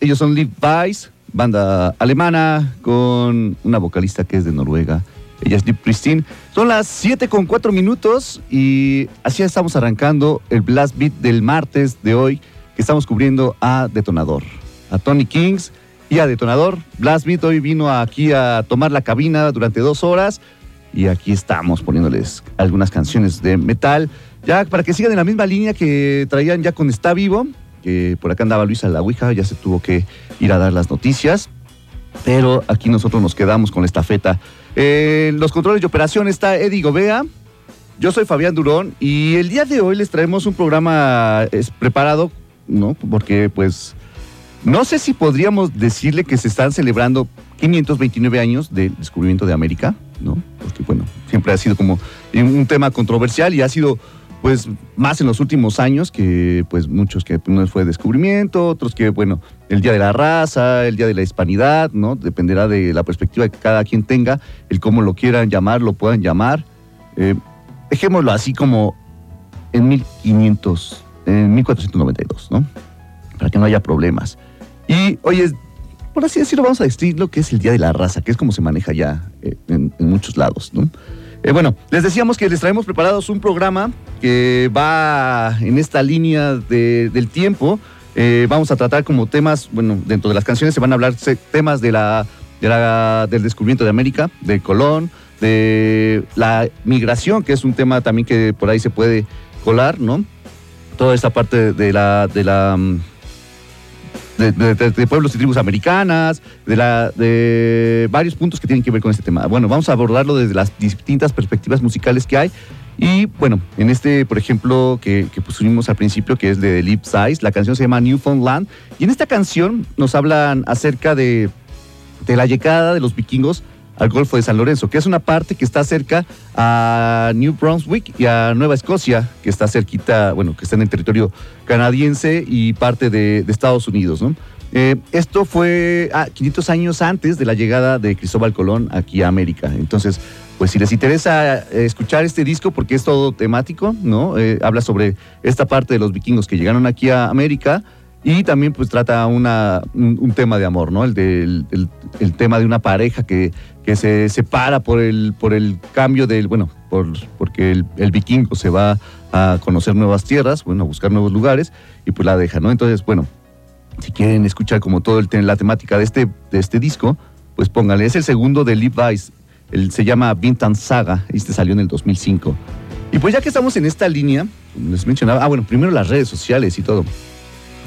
Ellos son Live Vice, banda alemana con una vocalista que es de Noruega. Ella es Deep Christine. Son las 7 con 4 minutos y así estamos arrancando el Blast Beat del martes de hoy que estamos cubriendo a Detonador, a Tony Kings y a Detonador. Blast Beat hoy vino aquí a tomar la cabina durante dos horas y aquí estamos poniéndoles algunas canciones de metal, ya para que sigan en la misma línea que traían ya con Está Vivo que por acá andaba Luisa la Ouija, ya se tuvo que ir a dar las noticias, pero aquí nosotros nos quedamos con la estafeta. En los controles de operación está Eddie Gobea, yo soy Fabián Durón y el día de hoy les traemos un programa preparado, ¿no? Porque pues no sé si podríamos decirle que se están celebrando 529 años del descubrimiento de América, ¿no? Porque bueno, siempre ha sido como un tema controversial y ha sido pues más en los últimos años que pues muchos que no fue descubrimiento, otros que bueno, el Día de la Raza, el Día de la Hispanidad, ¿no? Dependerá de la perspectiva que cada quien tenga, el cómo lo quieran llamar, lo puedan llamar. Eh, dejémoslo así como en 1500, en 1492, ¿no? Para que no haya problemas. Y oye, por así decirlo, vamos a decir lo que es el Día de la Raza, que es como se maneja ya eh, en, en muchos lados, ¿no? Eh, bueno, les decíamos que les traemos preparados un programa que va en esta línea del tiempo. Eh, vamos a tratar como temas, bueno, dentro de las canciones se van a hablar temas de la, del descubrimiento de América, de Colón, de la migración, que es un tema también que por ahí se puede colar, ¿no? Toda esta parte de la, de la de, pueblos y tribus americanas, de, la, de varios puntos que tienen que ver con este tema. Bueno, vamos a abordarlo desde las distintas perspectivas musicales que hay. Y bueno, en este, por ejemplo, que, pusimos al principio, que es de Lip Size, la canción se llama Newfoundland. Y en esta canción nos hablan acerca de, de la llegada de los vikingos al Golfo de San Lorenzo, que es una parte que está cerca a New Brunswick y a Nueva Escocia, que está cerquita, bueno, que está en el territorio canadiense y parte de, Estados Unidos, ¿no? Eh, esto fue 500 ah, años antes de la llegada de Cristóbal Colón aquí a América. Entonces, pues si les interesa eh, escuchar este disco, porque es todo temático, ¿no? Eh, habla sobre esta parte de los vikingos que llegaron aquí a América y también pues trata una, un, tema de amor, ¿no? El, del el, tema de una pareja que, que, se separa por el, por el cambio del, bueno, por, porque el, vikingo se va a conocer nuevas tierras, bueno, a buscar nuevos lugares y pues la deja, ¿no? Entonces, bueno, si quieren escuchar como todo el, la temática de este, de este disco, pues pónganle. Es el segundo de Liv Weiss, el, se llama Vintan Saga, este salió en el 2005. Y pues ya que estamos en esta línea, les mencionaba, ah, bueno, primero las redes sociales y todo.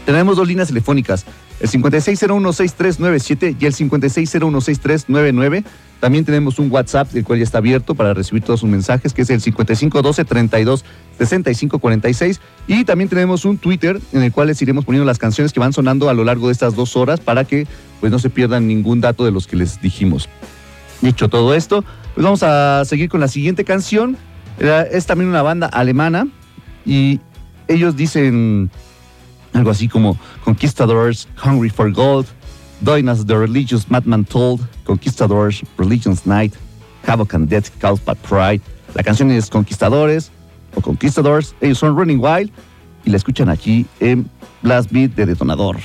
Tenemos dos líneas telefónicas, el 56016397 y el 56016399. También tenemos un WhatsApp, el cual ya está abierto para recibir todos sus mensajes, que es el 5512-32-6546. Y también tenemos un Twitter en el cual les iremos poniendo las canciones que van sonando a lo largo de estas dos horas para que pues, no se pierdan ningún dato de los que les dijimos. Dicho todo esto, pues vamos a seguir con la siguiente canción. Es también una banda alemana y ellos dicen algo así como Conquistadors, Hungry for Gold, Doing as the Religious Madman Told, Conquistadors, Religion's Night, Havoc and Death Calls by Pride. La canción es Conquistadores o Conquistadors, ellos son Running Wild y la escuchan aquí en Blast Beat de Detonador.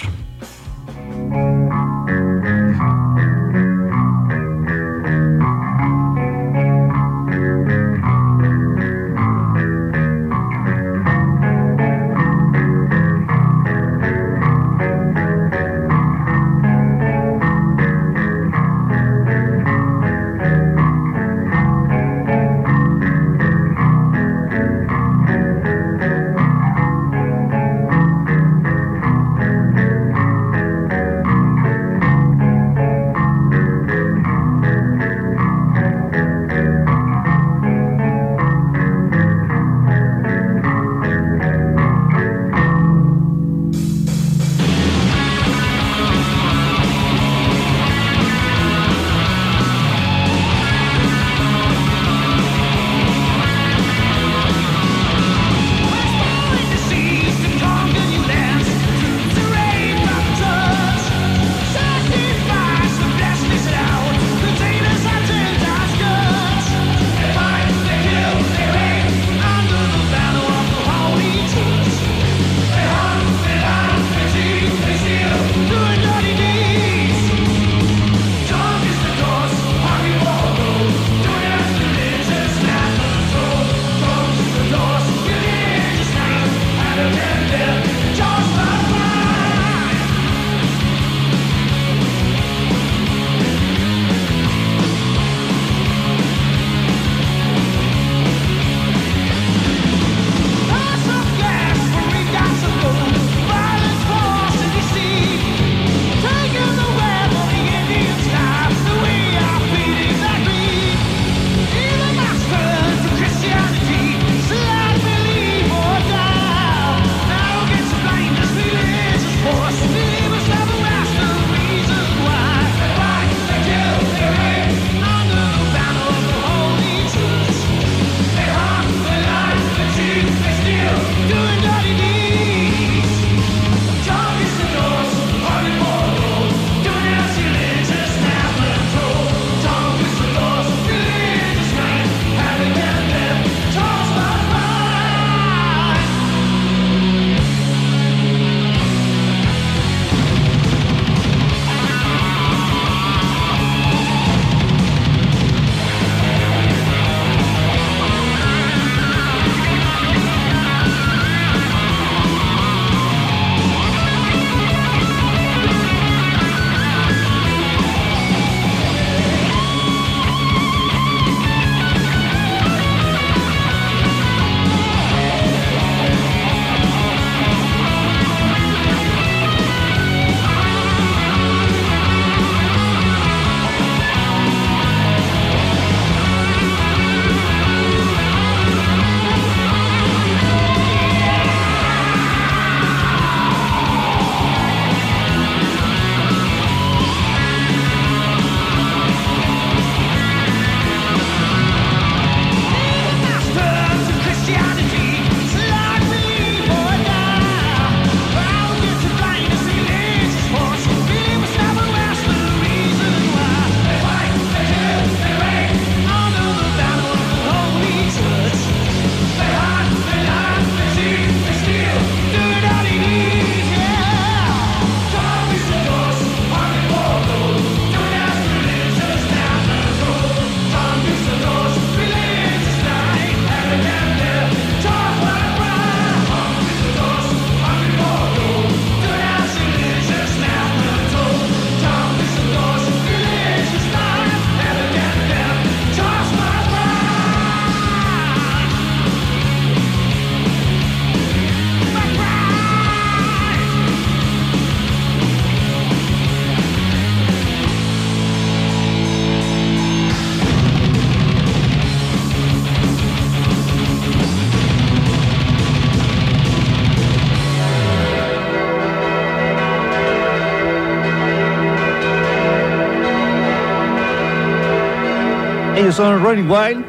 Son Running Wild,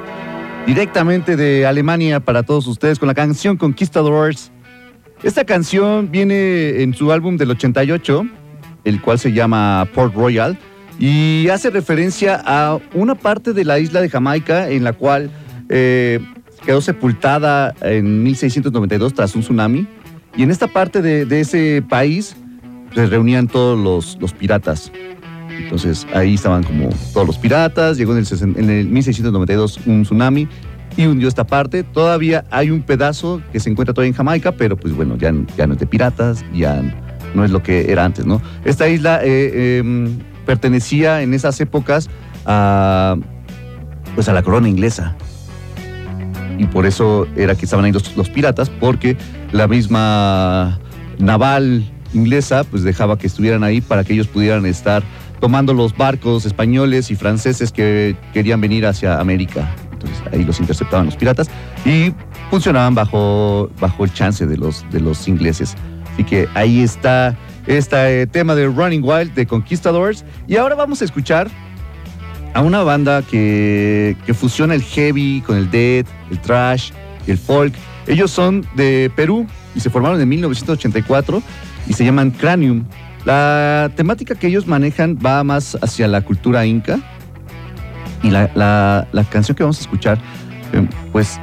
directamente de Alemania para todos ustedes con la canción Conquistadors. Esta canción viene en su álbum del 88, el cual se llama Port Royal, y hace referencia a una parte de la isla de Jamaica en la cual eh, quedó sepultada en 1692 tras un tsunami. Y en esta parte de, ese país se reunían todos los, los piratas. Entonces ahí estaban como todos los piratas, llegó en el, 1692 un tsunami y hundió esta parte. Todavía hay un pedazo que se encuentra todavía en Jamaica, pero pues bueno, ya, ya no es de piratas, ya no es lo que era antes, ¿no? Esta isla eh, em, pertenecía en esas épocas a, pues a la corona inglesa. Y por eso era que estaban ahí los, los piratas, porque la misma naval inglesa pues dejaba que estuvieran ahí para que ellos pudieran estar tomando los barcos españoles y franceses que querían venir hacia América. Entonces ahí los interceptaban los piratas y funcionaban bajo, bajo el chance de los, de los ingleses. Así que ahí está este tema de Running Wild de Conquistadors. Y ahora vamos a escuchar a una banda que, que fusiona el heavy con el dead, el trash, el folk. Ellos son de Perú y se formaron en 1984 y se llaman Cranium. La temática que ellos manejan va más hacia la cultura inca y la, canción que vamos a escuchar, eh, pues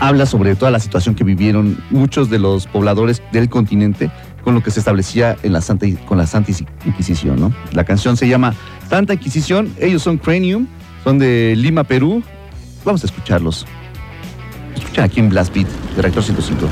habla sobre toda la situación que vivieron muchos de los pobladores del continente con lo que se establecía en la Santa, con la Santa Inquisición. ¿no? La canción se llama Santa Inquisición, ellos son Cranium, son de Lima, Perú. Vamos a escucharlos. Escuchan aquí en Blast Beat, de Rector 105.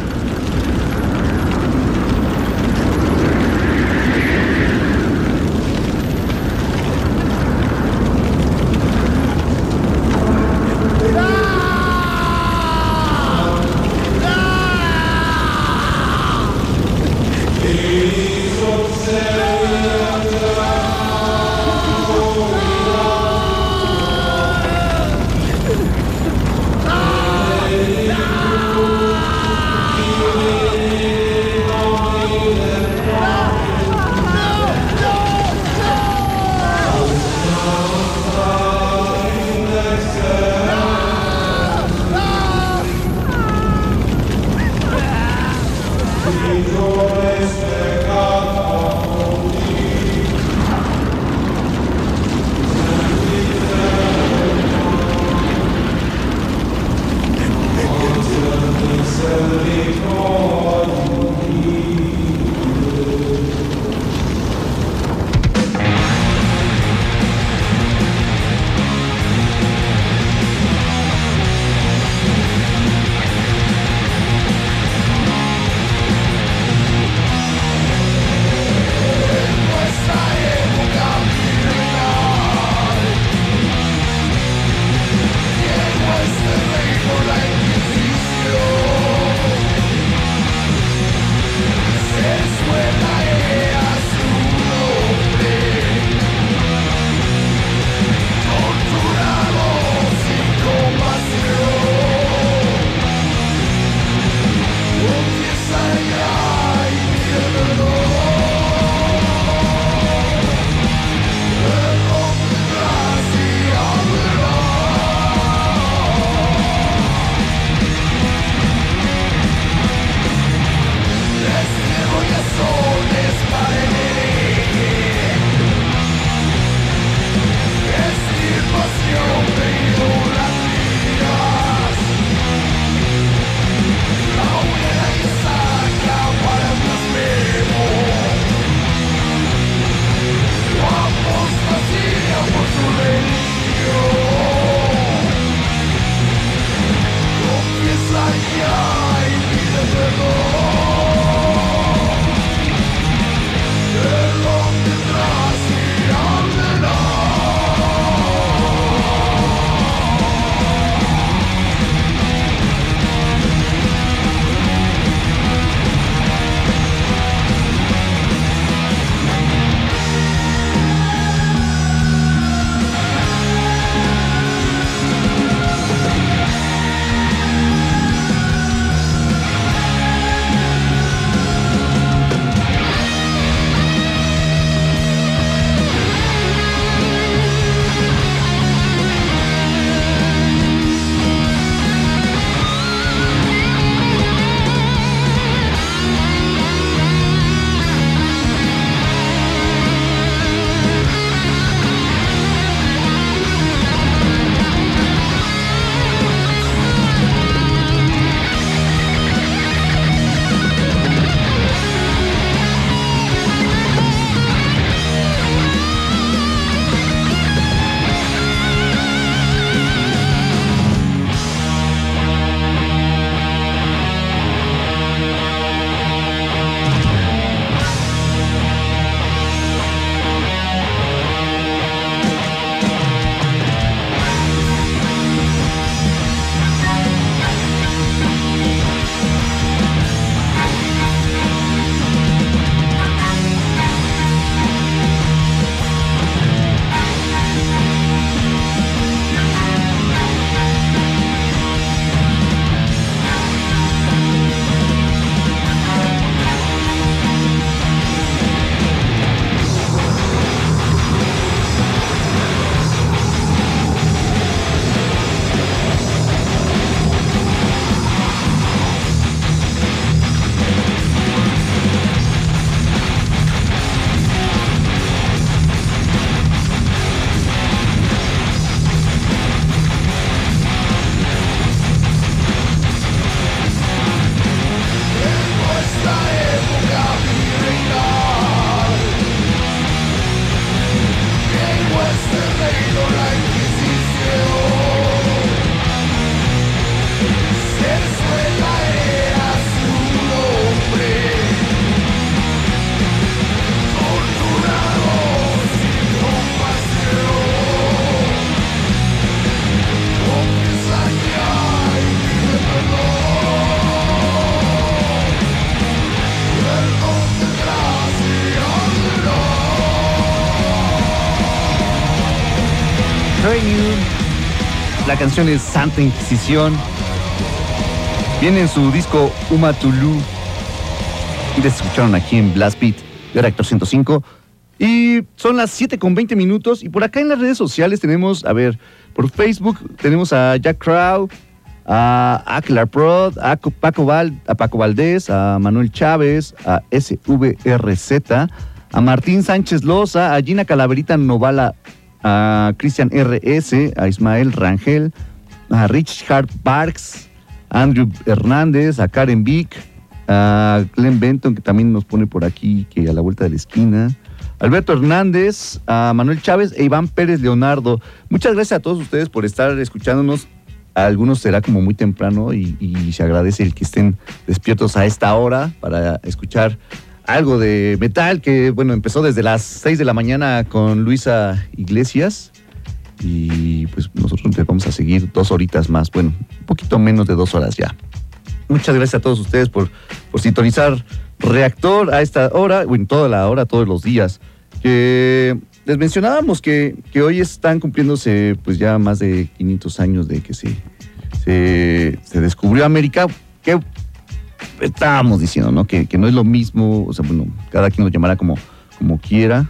Canción es Santa Inquisición. Viene en su disco Uma Tulu. Y les escucharon aquí en Blast Beat de Reactor 105. Y son las 7 con 20 minutos. Y por acá en las redes sociales tenemos, a ver, por Facebook tenemos a Jack Crow, a Aklar Prod, a Paco, Val, a Paco Valdés, a Manuel Chávez, a SVRZ, a Martín Sánchez Loza, a Gina Calaverita Novala, a Cristian RS, a Ismael Rangel, a Richard Parks, Andrew Hernández, a Karen Vick, a Glenn Benton, que también nos pone por aquí, que a la vuelta de la esquina. Alberto Hernández, a Manuel Chávez e Iván Pérez Leonardo. Muchas gracias a todos ustedes por estar escuchándonos. A algunos será como muy temprano y, y se agradece el que estén despiertos a esta hora para escuchar algo de metal que, bueno, empezó desde las 6 de la mañana con Luisa Iglesias. Y pues nosotros vamos a seguir dos horitas más, bueno, un poquito menos de dos horas ya. Muchas gracias a todos ustedes por, por sintonizar Reactor a esta hora, bueno, toda la hora, todos los días. Les mencionábamos que, que hoy están cumpliéndose pues ya más de 500 años de que se, se, se descubrió América. Que estábamos diciendo, ¿no? Que, que, no es lo mismo, o sea, bueno, cada quien lo llamará como, como quiera,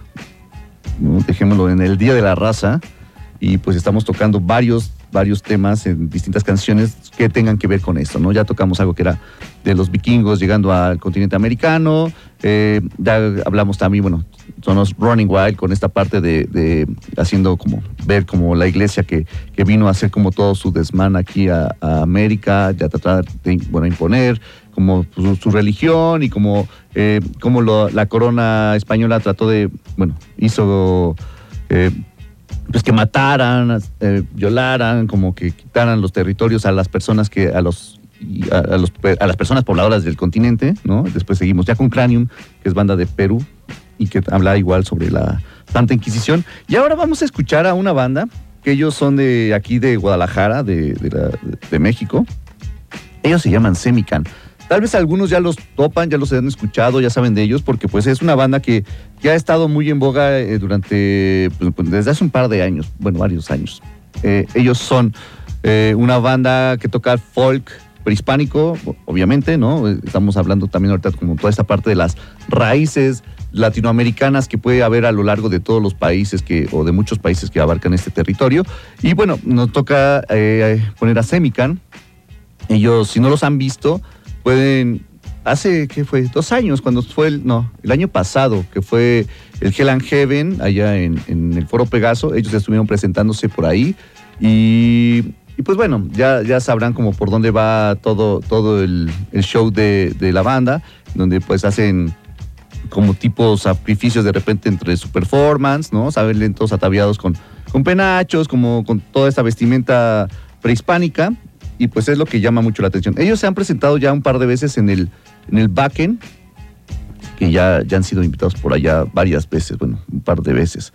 dejémoslo en el Día de la Raza, y pues estamos tocando varios, varios temas en distintas canciones que tengan que ver con esto, ¿no? Ya tocamos algo que era de los vikingos llegando al continente americano, eh, ya hablamos también, bueno, son los Running Wild con esta parte de, haciendo como ver como la iglesia que, que, vino a hacer como todo su desmán aquí a, América, ya tratar de bueno, imponer como su, su religión y como, eh, como lo, la corona española trató de, bueno, hizo eh, pues que mataran, eh, violaran, como que quitaran los territorios a las personas que, a los a, las personas pobladoras del continente, ¿no? Después seguimos ya con Cranium, que es banda de Perú y que habla igual sobre la Santa Inquisición. Y ahora vamos a escuchar a una banda que ellos son de aquí de Guadalajara, de, México. Ellos se llaman Semican. Tal vez algunos ya los topan, ya los han escuchado, ya saben de ellos, porque pues es una banda que, ha estado muy en boga eh, durante, pues, desde hace un par de años, bueno, varios años. Eh, ellos son eh, una banda que toca folk prehispánico, obviamente, ¿no? Estamos hablando también ahorita como toda esta parte de las raíces latinoamericanas que puede haber a lo largo de todos los países que, o de muchos países que abarcan este territorio. Y bueno, nos toca eh, poner a Semican. Ellos, si no los han visto, pueden hace, ¿qué fue? Dos años, cuando fue el, no, el año pasado, que fue el Hell Heaven, allá en, el Foro Pegaso, ellos estuvieron presentándose por ahí y, y pues bueno, ya, ya sabrán como por dónde va todo, todo el, el show de, de, la banda, donde pues hacen como tipos sacrificios de repente entre su performance, ¿no? Saben, lentos ataviados con, con penachos, como con toda esta vestimenta prehispánica, y pues es lo que llama mucho la atención. Ellos se han presentado ya un par de veces en el, en el Backen, que ya, ya han sido invitados por allá varias veces, bueno, un par de veces.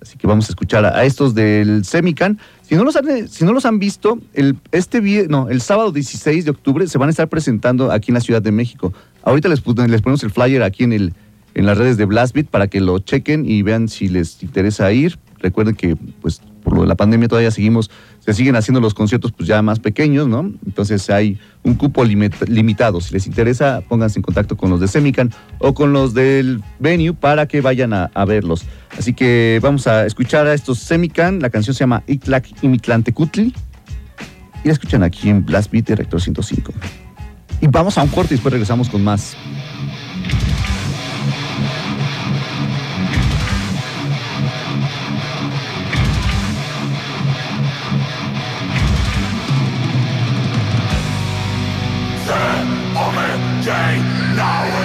Así que vamos a escuchar a estos del Semican. Si no los han, si no los han visto, el, este no, el sábado 16 de octubre se van a estar presentando aquí en la Ciudad de México. Ahorita les, ponemos el flyer aquí en, en las redes de Blastbeat para que lo chequen y vean si les interesa ir. Recuerden que pues por lo de la pandemia todavía seguimos, se siguen haciendo los conciertos pues ya más pequeños, ¿no? Entonces hay un cupo limit limitado. Si les interesa, pónganse en contacto con los de Semican o con los del venue para que vayan a, verlos. Así que vamos a escuchar a estos Semican. La canción se llama Itlak Imitlantecutli. Y la escuchan aquí en Blast Beat de Rector 105. Y vamos a un corte y después regresamos con más. now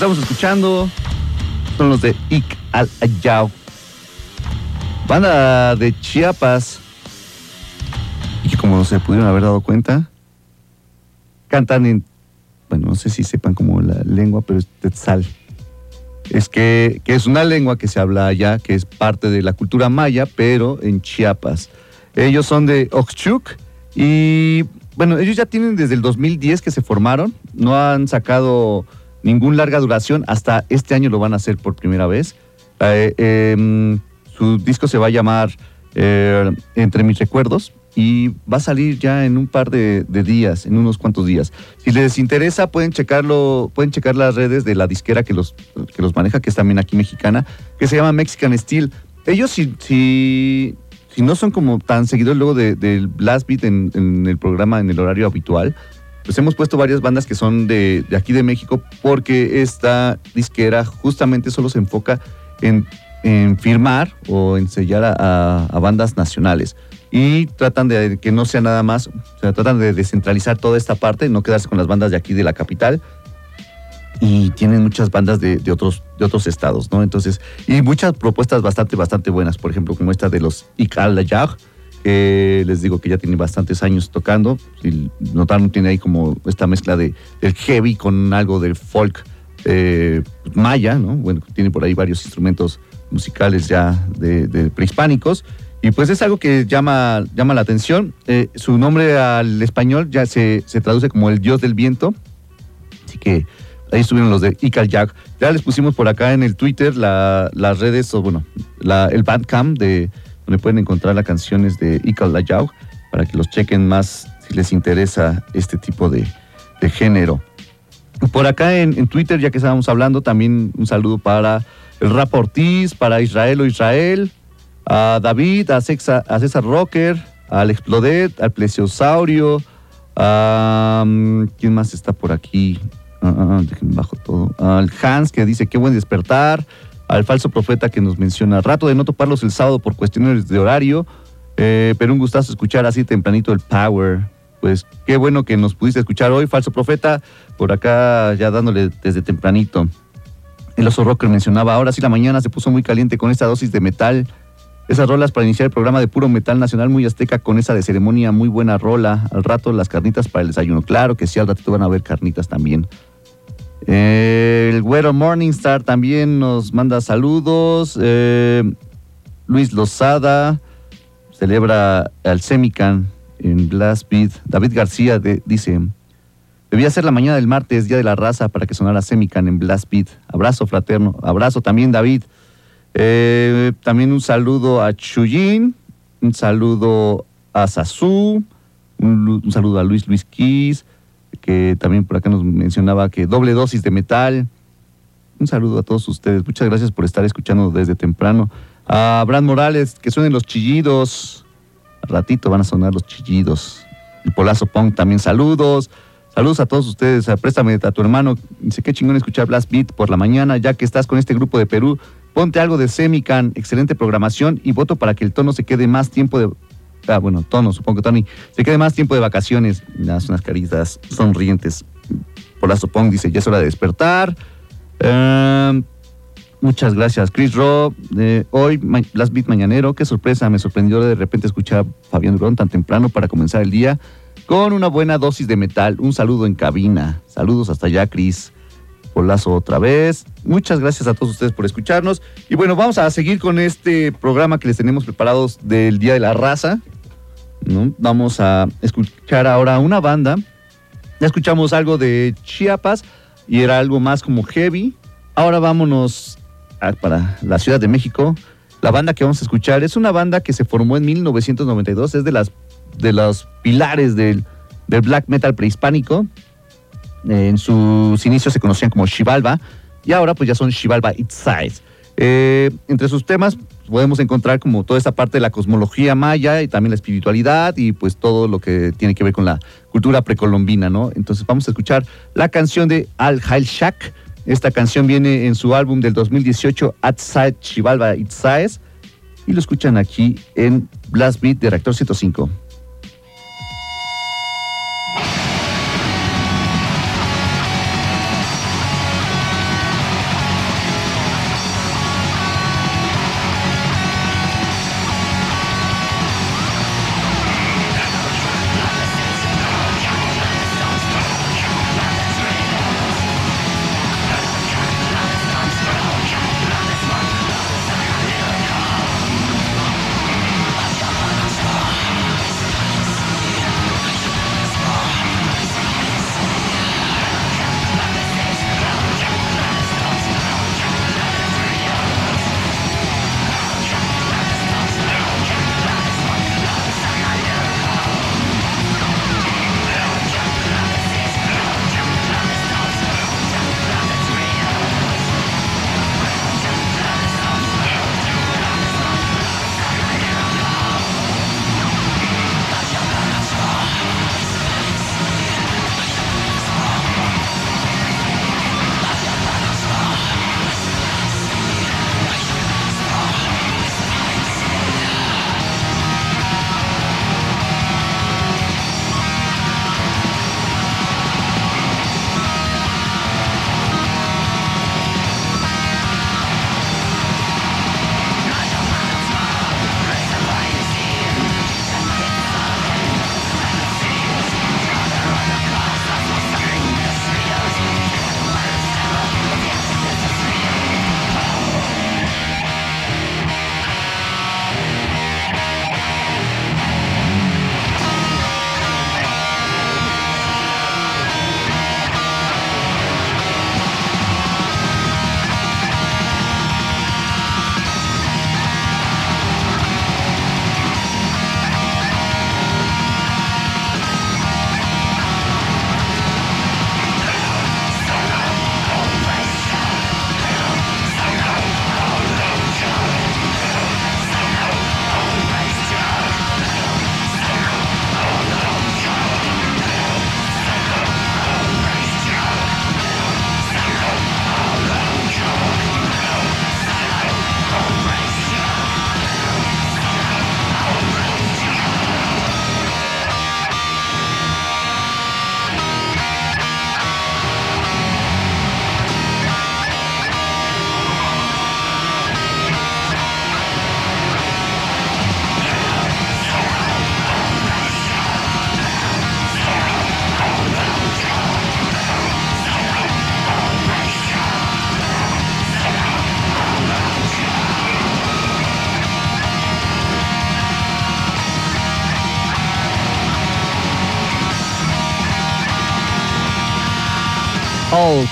estamos escuchando son los de Ik Al Ayao. Banda de Chiapas. Y como se pudieron haber dado cuenta, cantan en, bueno, no sé si sepan como la lengua, pero es Tetzal. Es que, que es una lengua que se habla allá, que es parte de la cultura maya, pero en Chiapas. Ellos son de Oxchuc y bueno, ellos ya tienen desde el 2010 que se formaron, no han sacado ningún larga duración, hasta este año lo van a hacer por primera vez. Eh, em, su disco se va a llamar eh, Entre mis recuerdos y va a salir ya en un par de, días, en unos cuantos días. Si les interesa, pueden checarlo, pueden checar las redes de la disquera que los, que los maneja, que es también aquí mexicana, que se llama Mexican Steel. Ellos si, si, no son como tan seguidores luego del Blast Beat en, el programa, en el horario habitual, pues hemos puesto varias bandas que son de, de aquí de México porque esta disquera justamente solo se enfoca en en firmar o en sellar a, bandas nacionales y tratan de que no sea nada más, o sea, tratan de descentralizar toda esta parte, no quedarse con las bandas de aquí de la capital. Y tienen muchas bandas de, otros, de otros estados, ¿no? Entonces, y muchas propuestas bastante, bastante buenas, por ejemplo, como esta de los Ikal Layag, que les digo que ya tiene bastantes años tocando. Y notaron, tiene ahí como esta mezcla de, del heavy con algo del folk eh, maya, ¿no? Bueno, tiene por ahí varios instrumentos musicales ya de, prehispánicos. Y pues es algo que llama, llama la atención. Eh, su nombre al español ya se, traduce como el dios del viento. Así que ahí estuvieron los de Ikal Jack. Ya les pusimos por acá en el Twitter las redes, o bueno, la, el Bandcamp de donde pueden encontrar las canciones de Ikal Jack para que los chequen más si les interesa este tipo de, género. Por acá en, Twitter, ya que estábamos hablando, también un saludo para el Rap Ortiz, para Israel o Israel, a David, a, César, a César Rocker, al Explodet, al Plesiosaurio, a, mm, ¿quién más está por aquí? Ah, déjenme bajo todo. Al Hans que dice qué buen despertar, al falso profeta que nos menciona, rato de no toparlos el sábado por cuestiones de horario, eh, pero un gustazo escuchar así tempranito el Power. Pues qué bueno que nos pudiste escuchar hoy, falso profeta, por acá ya dándole desde tempranito. El oso rocker mencionaba, ahora sí la mañana se puso muy caliente con esta dosis de metal. Esas rolas para iniciar el programa de puro metal nacional muy azteca con esa de ceremonia, muy buena rola. Al rato las carnitas para el desayuno. Claro que sí, al ratito van a ver carnitas también. El güero Morningstar también nos manda saludos. Eh, Luis Lozada celebra al Semican en Blast Beat. David García dice, Debía ser la mañana del martes, Día de la Raza, para que sonara Semican en Blast Beat. Abrazo fraterno. Abrazo también, David. Eh, también un saludo a Chuyin. Un saludo a Sazú. Un, saludo a Luis Luis Kiss, que también por acá nos mencionaba que doble dosis de metal. Un saludo a todos ustedes. Muchas gracias por estar escuchando desde temprano. A Brad Morales, que suenen los chillidos. Al ratito van a sonar los chillidos. El Polazo Punk también saludos. Saludos a todos ustedes. Préstame a tu hermano. Dice qué chingón escuchar Blast Beat por la mañana, ya que estás con este grupo de Perú. Ponte algo de Semican, excelente programación y voto para que el tono se quede más tiempo de. Ah, bueno, tono, supongo que Tony. Se quede más tiempo de vacaciones. Das unas caritas sonrientes. Por la Pong dice: Ya es hora de despertar. Em, muchas gracias, Chris Rob. hoy, Blast Beat mañanero. Qué sorpresa. Me sorprendió de repente escuchar a Fabián Durón tan temprano para comenzar el día con una buena dosis de metal. Un saludo en cabina. Saludos hasta allá, Cris. Polazo otra vez. Muchas gracias a todos ustedes por escucharnos. Y bueno, vamos a seguir con este programa que les tenemos preparados del Día de la Raza. Vamos a escuchar ahora una banda. Ya escuchamos algo de Chiapas y era algo más como heavy. Ahora vámonos para la Ciudad de México. La banda que vamos a escuchar es una banda que se formó en 1992. Es de las de los pilares del, black metal prehispánico. En sus inicios se conocían como Shivalba y ahora pues ya son Shivalba Size. Eh, entre sus temas podemos encontrar como toda esa parte de la cosmología maya y también la espiritualidad y pues todo lo que tiene que ver con la cultura precolombina, ¿no? Entonces vamos a escuchar la canción de Al Hail Shak. Esta canción viene en su álbum del 2018, Outside Shivalba Size y lo escuchan aquí en Blast Beat de Reactor 105.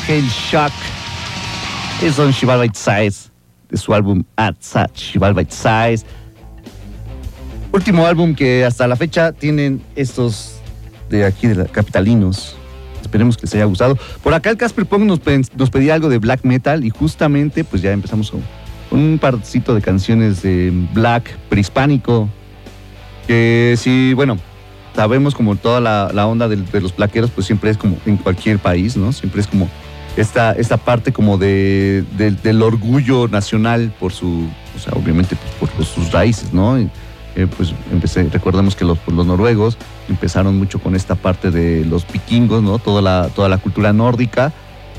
Hail Shock. Es son Shival Bite Size de su álbum At Such, Shival Bite Size. Último álbum que hasta la fecha tienen estos de aquí de Capitalinos. Esperemos que les haya gustado. Por acá el Casper Pong nos, nos pedía algo de black metal y justamente pues ya empezamos con un parcito de canciones de black prehispánico. Que sí, bueno, sabemos como toda la, onda de, los plaqueros, pues siempre es como en cualquier país, ¿no? Siempre es como esta, esta parte como de, del orgullo nacional por su, o sea, obviamente pues, por sus raíces, ¿no? Eh, pues empecé, recordemos que los, los noruegos empezaron mucho con esta parte de los vikingos, ¿no? Toda la, toda la cultura nórdica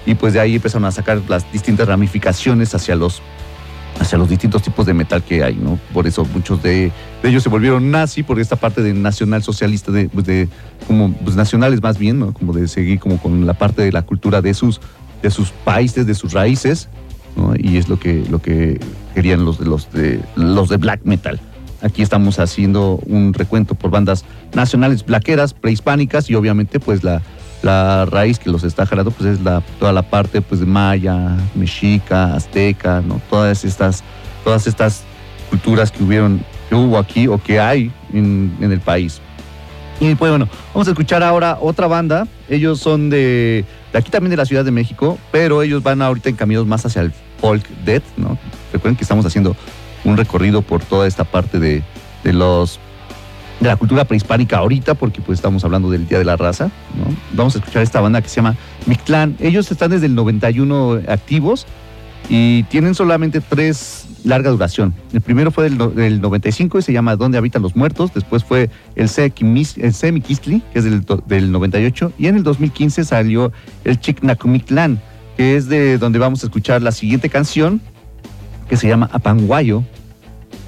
y pues de ahí empezaron a sacar las distintas ramificaciones hacia los hacia los distintos tipos de metal que hay, ¿no? Por eso muchos de, ellos se volvieron nazi por esta parte de nacional socialista, de, pues de como pues nacionales más bien, ¿no? Como de seguir como con la parte de la cultura de sus, de sus países, de sus raíces. Y es lo que, lo que querían los de, los de, los de black metal. Aquí estamos haciendo un recuento por bandas nacionales, blaqueras, prehispánicas y obviamente pues la, la raíz que los está jalando pues es la, toda la parte pues de maya, mexica, azteca, ¿no? Todas estas, todas estas culturas que hubieron, que hubo aquí o que hay en, el país. Y pues bueno, vamos a escuchar ahora otra banda. Ellos son de, de, aquí también de la Ciudad de México, pero ellos van ahorita en caminos más hacia el folk death, ¿no? Recuerden que estamos haciendo un recorrido por toda esta parte de, de los de la cultura prehispánica ahorita, porque pues estamos hablando del Día de la Raza, ¿no? Vamos a escuchar esta banda que se llama Mictlán. Ellos están desde el 91 activos y tienen solamente tres larga duración. El primero fue del, 95 y se llama ¿Dónde habitan los muertos? Después fue el Semiquistli, que es del, del 98. Y en el 2015 salió el Chicnacumictlán, que es de donde vamos a escuchar la siguiente canción, que se llama Apanguayo,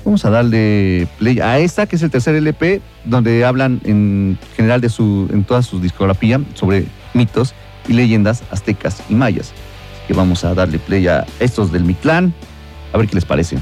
Vamos a darle play a esta, que es el tercer LP, donde hablan en general de su, en toda su discografía sobre mitos y leyendas aztecas y mayas. Que vamos a darle play a estos del Mictlán, a ver qué les parece.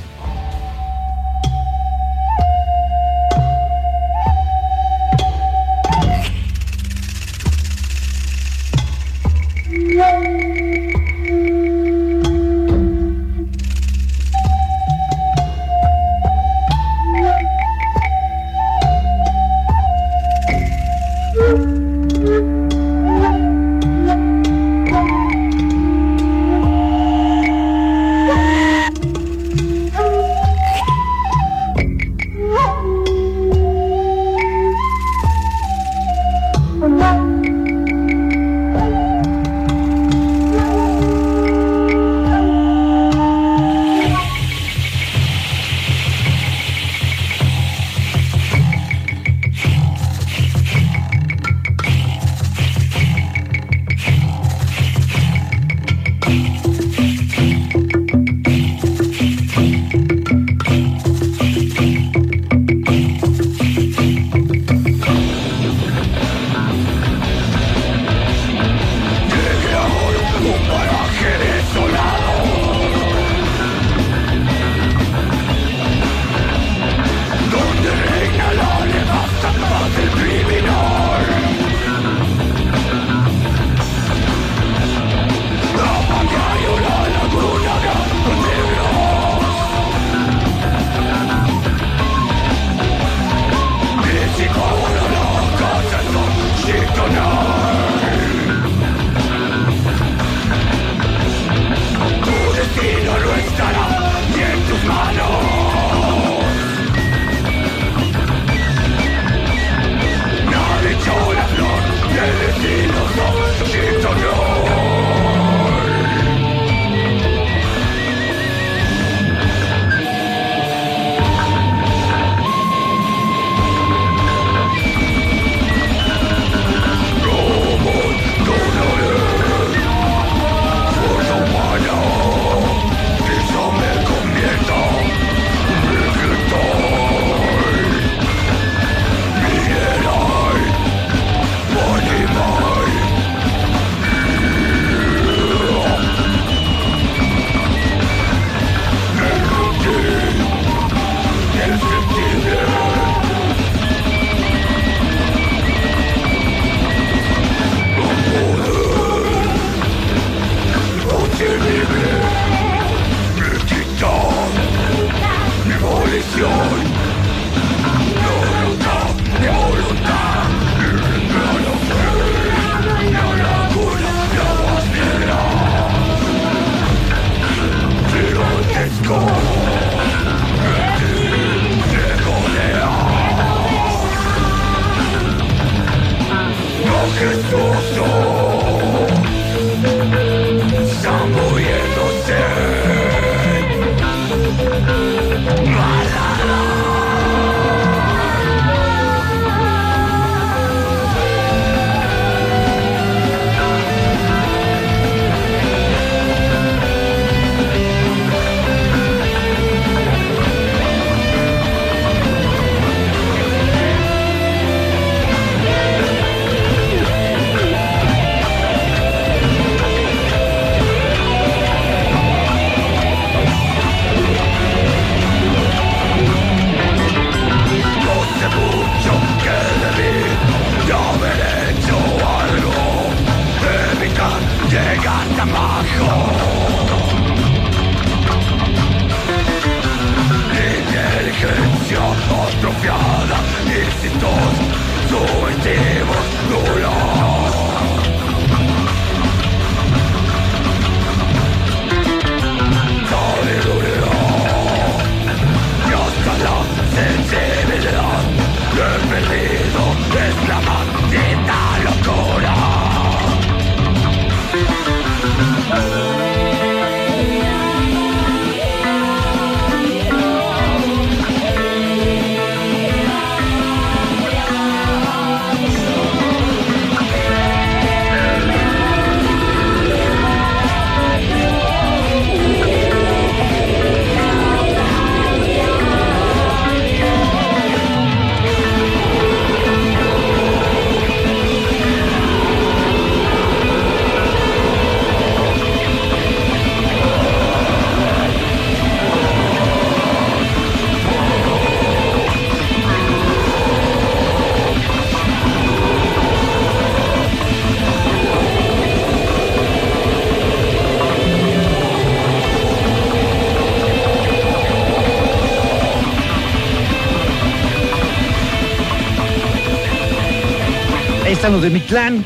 De mi clan,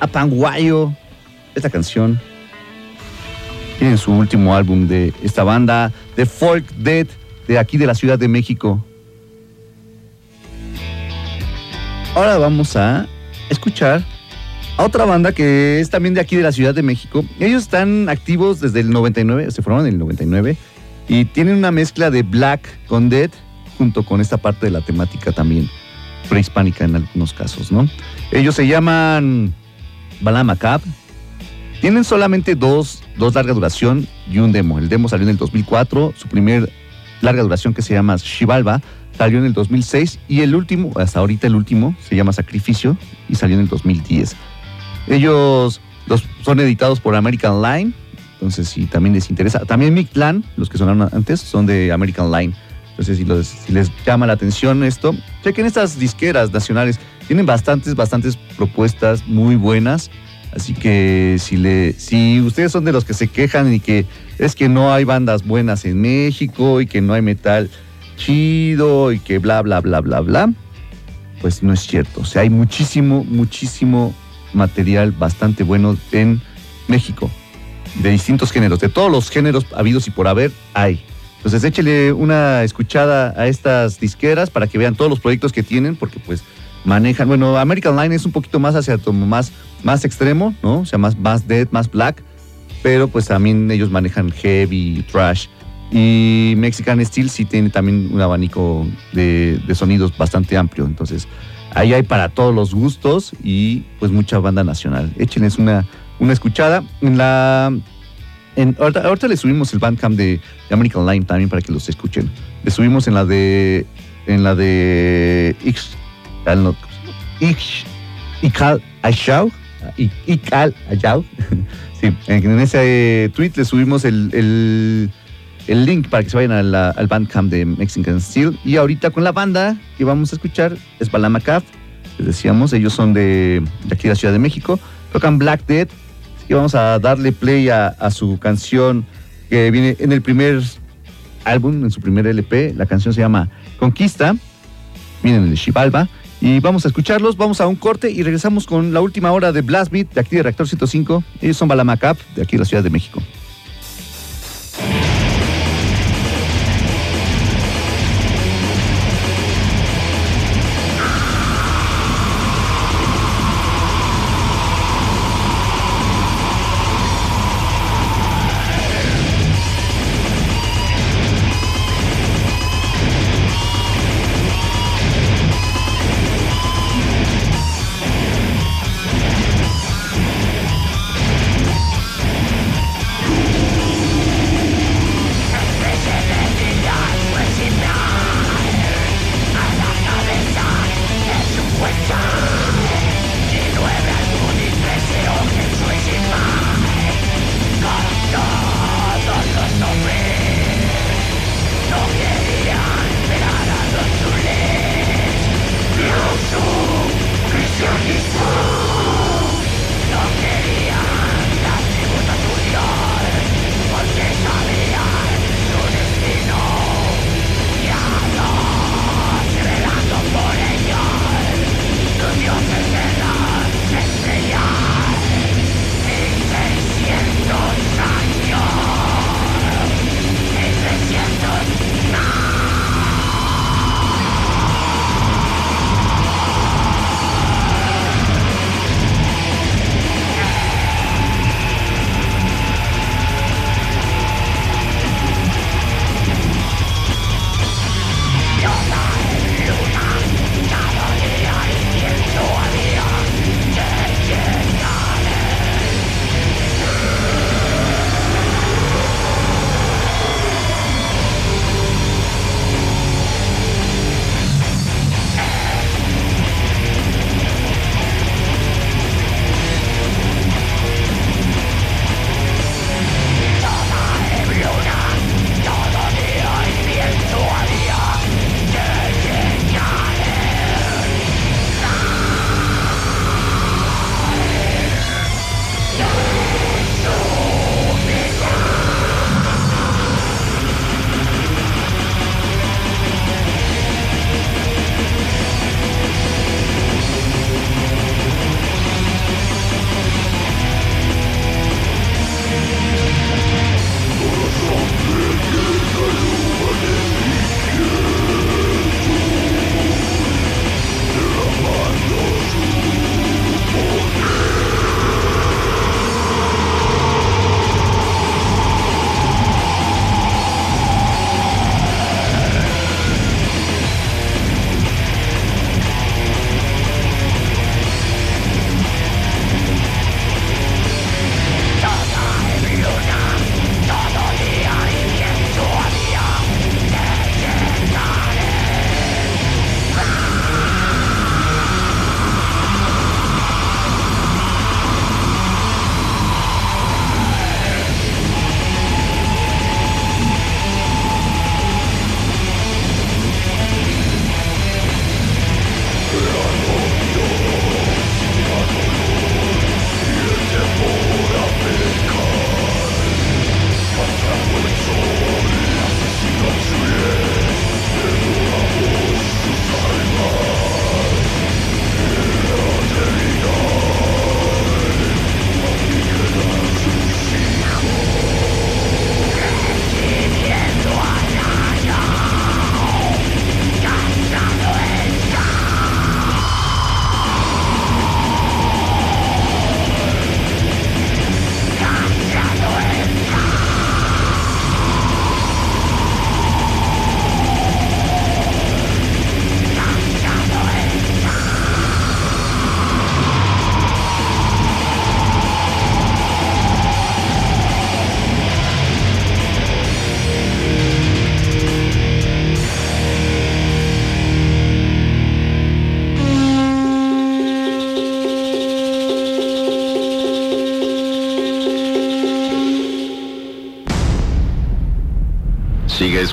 Apanguayo. Esta canción tiene su último álbum de esta banda, The Folk Dead, de aquí de la Ciudad de México. Ahora vamos a escuchar a otra banda que es también de aquí de la Ciudad de México. Ellos están activos desde el 99, se formaron en el 99 y tienen una mezcla de black con dead junto con esta parte de la temática también prehispánica en algunos casos, ¿no? Ellos se llaman Balama Cap. Tienen solamente dos, dos larga duración y un demo. El demo salió en el 2004, su primer larga duración que se llama Shivalba salió en el 2006 y el último, hasta ahorita el último, se llama Sacrificio y salió en el 2010. Ellos los, son editados por American Line, entonces si también les interesa, también mi clan, los que sonaron antes, son de American Line. Entonces si, les llama la atención esto, chequen estas disqueras nacionales, tienen bastantes, bastantes propuestas muy buenas. Así que si, le, si ustedes son de los que se quejan y que es que no hay bandas buenas en México y que no hay metal chido y que bla, bla, bla, bla, bla, pues no es cierto. O sea, hay muchísimo, muchísimo material bastante bueno en México, de distintos géneros, de todos los géneros habidos y por haber, hay. Entonces échele una escuchada a estas disqueras para que vean todos los proyectos que tienen, porque pues manejan, bueno, American Line es un poquito más hacia como más, más extremo, ¿no? O sea, más, más dead, más black, pero pues también ellos manejan heavy, trash, y Mexican Steel sí tiene también un abanico de, sonidos bastante amplio. Entonces, ahí hay para todos los gustos y pues mucha banda nacional. Échenles una, una escuchada. En la. En, ahorita, le subimos el bandcamp de, American Line también para que los escuchen. Le subimos en la de. En la de. Ix, Ix, Ikal Ayau. Ikal Ayau. Sí, en, ese tweet le subimos el el link para que se vayan al bandcamp de Mexican Steel. Y ahorita con la banda que vamos a escuchar es Balama Caf. Les decíamos, ellos son de, aquí de la Ciudad de México. Tocan Black Dead. Que vamos a darle play a, su canción que viene en el primer álbum, en su primer LP. La canción se llama Conquista. Viene en el de Shivalba. Y vamos a escucharlos, vamos a un corte y regresamos con la última hora de Blast Beat de aquí de Reactor 105. Ellos son Balama Cap de aquí de la Ciudad de México.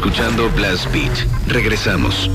Escuchando Blast Beat. Regresamos.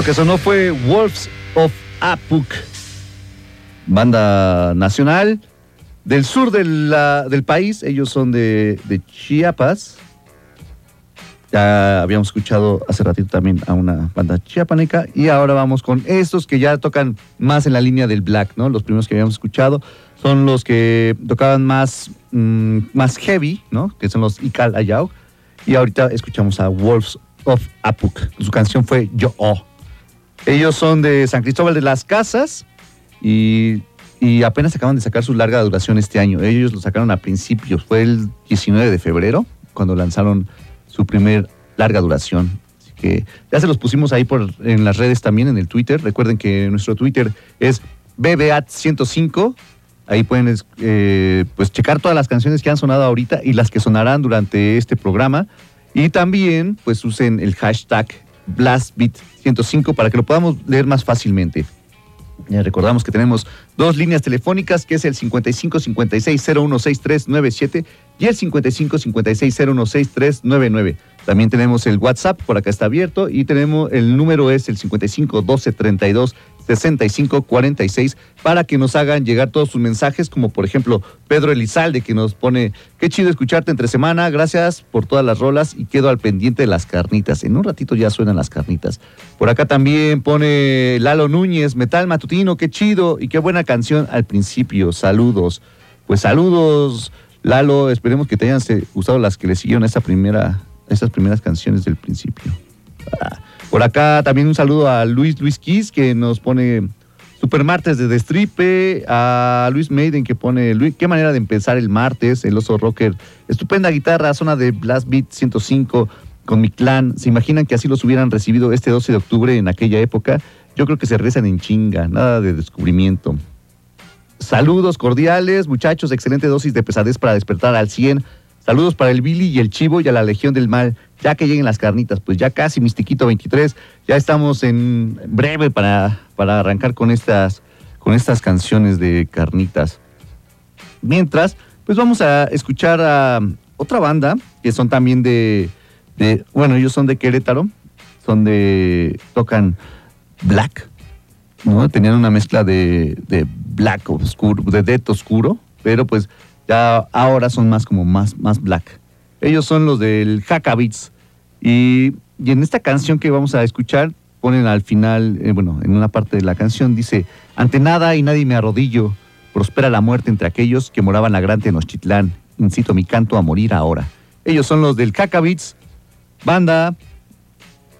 Esto que sonó fue Wolves of Apuk, banda nacional del sur del país. Ellos son de, Chiapas. Ya habíamos escuchado hace ratito también a una banda chiapaneca y ahora vamos con estos que ya tocan más en la línea del black, ¿no? Los primeros que habíamos escuchado son los que tocaban más, mm, más heavy, ¿no? Que son los Ikal Ayau. Y ahorita escuchamos a Wolves of Apuk. Su canción fue Yo Oh. Ellos son de San Cristóbal de las Casas y, apenas acaban de sacar su larga duración este año. Ellos lo sacaron a principios, fue el 19 de febrero cuando lanzaron su primer larga duración. Así que ya se los pusimos ahí por, en las redes también, en el Twitter. Recuerden que nuestro Twitter es BBAT 105. Ahí pueden eh, pues checar todas las canciones que han sonado ahorita y las que sonarán durante este programa. Y también pues usen el hashtag BlastBeat105 para que lo podamos leer más fácilmente. Ya recordamos que tenemos dos líneas telefónicas, que es el 55 56 016397 y el 55 56 016399. También tenemos el WhatsApp, por acá está abierto, y tenemos el número es el 55 12 32 6546 para que nos hagan llegar todos sus mensajes, como por ejemplo Pedro Elizalde que nos pone, qué chido escucharte entre semana, gracias por todas las rolas y quedo al pendiente de las carnitas. En un ratito ya suenan las carnitas. Por acá también pone Lalo Núñez, Metal Matutino, qué chido y qué buena canción al principio, saludos. Pues saludos, Lalo, esperemos que te hayan gustado las que le siguieron esa primera, esas primeras canciones del principio. Ah. Por acá también un saludo a Luis Luis Kiss que nos pone Super Martes de Destripe, a Luis Maiden que pone qué manera de empezar el martes, el oso rocker, estupenda guitarra, zona de Blast Beat 105 con mi clan. ¿Se imaginan que así los hubieran recibido este 12 de octubre en aquella época? Yo creo que se rezan en chinga, nada de descubrimiento. Saludos cordiales, muchachos, excelente dosis de pesadez para despertar al 100. Saludos para el Billy y el Chivo y a la Legión del Mal. Ya que lleguen las carnitas, pues ya casi Mistiquito 23. Ya estamos en breve para, para arrancar con estas, con estas canciones de carnitas. Mientras, pues vamos a escuchar a otra banda que son también de, de bueno, ellos son de Querétaro, son de, tocan black, ¿no? Tenían una mezcla de, de black oscuro, de death oscuro, pero pues ya ahora son más como más, más black. Ellos son los del Hackabits. Y, y en esta canción que vamos a escuchar, ponen al final, eh, bueno, en una parte de la canción dice, ante nada y nadie me arrodillo, prospera la muerte entre aquellos que moraban la gran Tenochtitlán, incito mi canto a morir ahora. Ellos son los del Hackabits, banda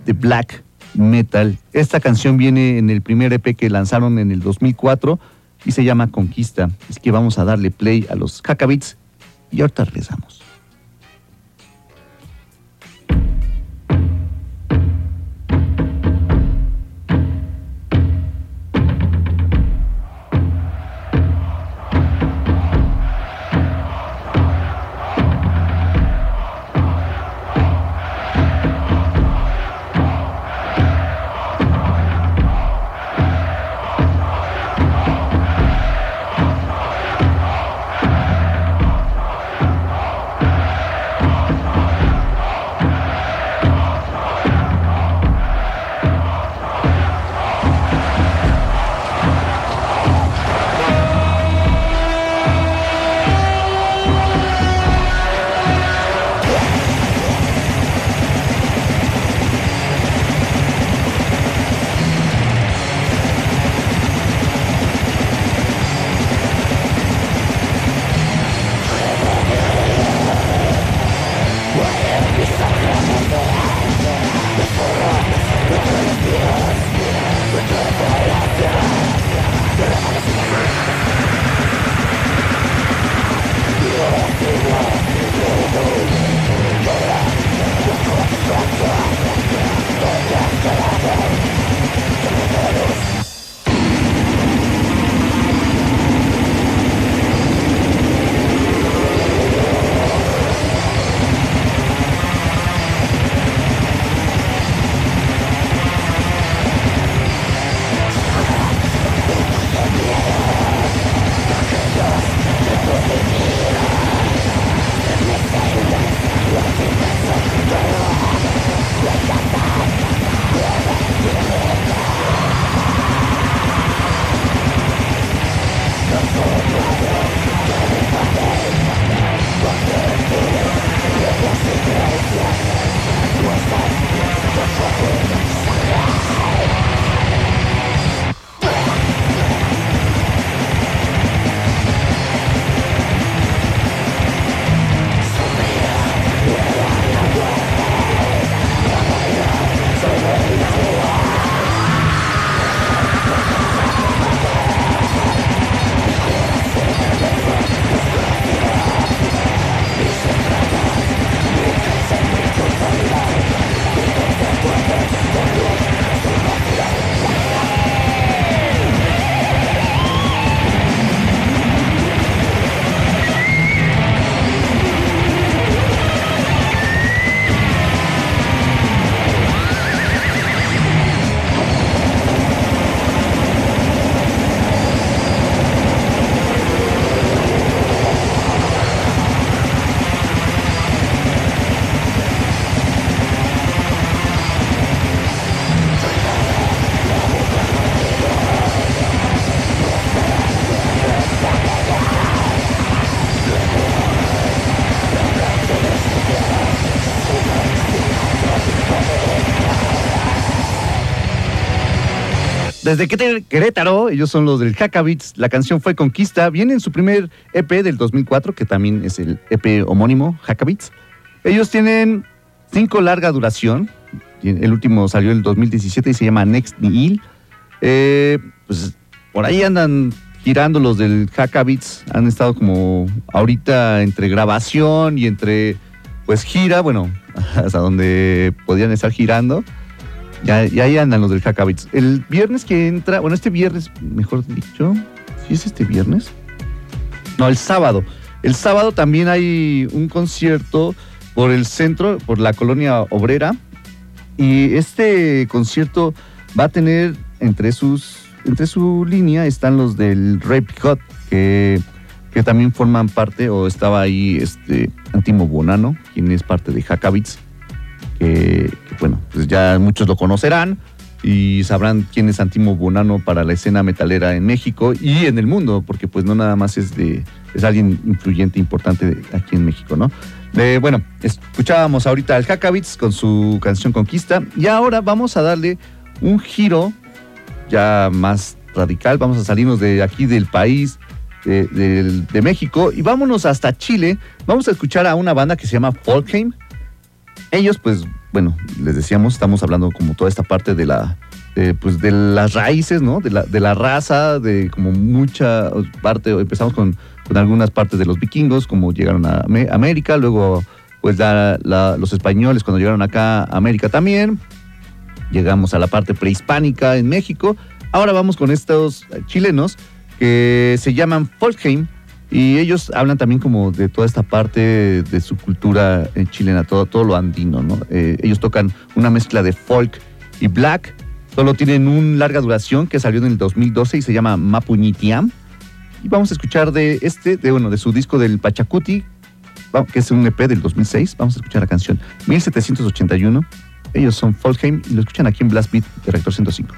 de black metal. Esta canción viene en el primer EP que lanzaron en el 2004 y se llama Conquista. Es que vamos a darle play a los Hackabits y ahorita regresamos. Desde Querétaro, ellos son los del Hackabits. La canción fue Conquista. Viene en su primer EP del 2004, que también es el EP homónimo, Hackabits. Ellos tienen cinco larga duración. El último salió en el 2017 y se llama Next Nihil. Eh, pues por ahí andan girando los del Hackabits. Han estado como ahorita entre grabación y entre pues gira, bueno, hasta donde podían estar girando. Ya, ya ahí andan los del Hackabits. El viernes que entra, bueno, este viernes, mejor dicho, ¿sí es este viernes? No, el sábado. El sábado también hay un concierto por el centro, por la colonia obrera. Y este concierto va a tener entre sus, entre su línea están los del Rape Hot, que, que también forman parte, o estaba ahí este Antimo Bonano, quien es parte de Hackabits que, bueno, pues ya muchos lo conocerán y sabrán quién es Antimo Bonano para la escena metalera en México y en el mundo, porque pues no nada más es de es alguien influyente, importante aquí en México, ¿no? bueno, escuchábamos ahorita al Hackabits con su canción Conquista y ahora vamos a darle un giro ya más radical, vamos a salirnos de aquí del país, de, de México y vámonos hasta Chile, vamos a escuchar a una banda que se llama Folkheim, ellos, pues, bueno, les decíamos, estamos hablando como toda esta parte de la, pues, de las raíces, ¿no? De la, de la raza, de como mucha parte, empezamos con, algunas partes de los vikingos, como llegaron a América, luego, pues, los españoles cuando llegaron acá a América también, llegamos a la parte prehispánica en México, ahora vamos con estos chilenos que se llaman Folkheim, y ellos hablan también como de toda esta parte de su cultura eh, chilena, todo, todo lo andino, ¿no? Eh, ellos tocan una mezcla de folk y black. Solo tienen una larga duración que salió en el 2012 y se llama Mapuñitiam. Y vamos a escuchar de este, de, bueno, de su disco del Pachacuti, que es un EP del 2006. Vamos a escuchar la canción 1781. Ellos son Folkheim y lo escuchan aquí en Blast Beat de Rector 105.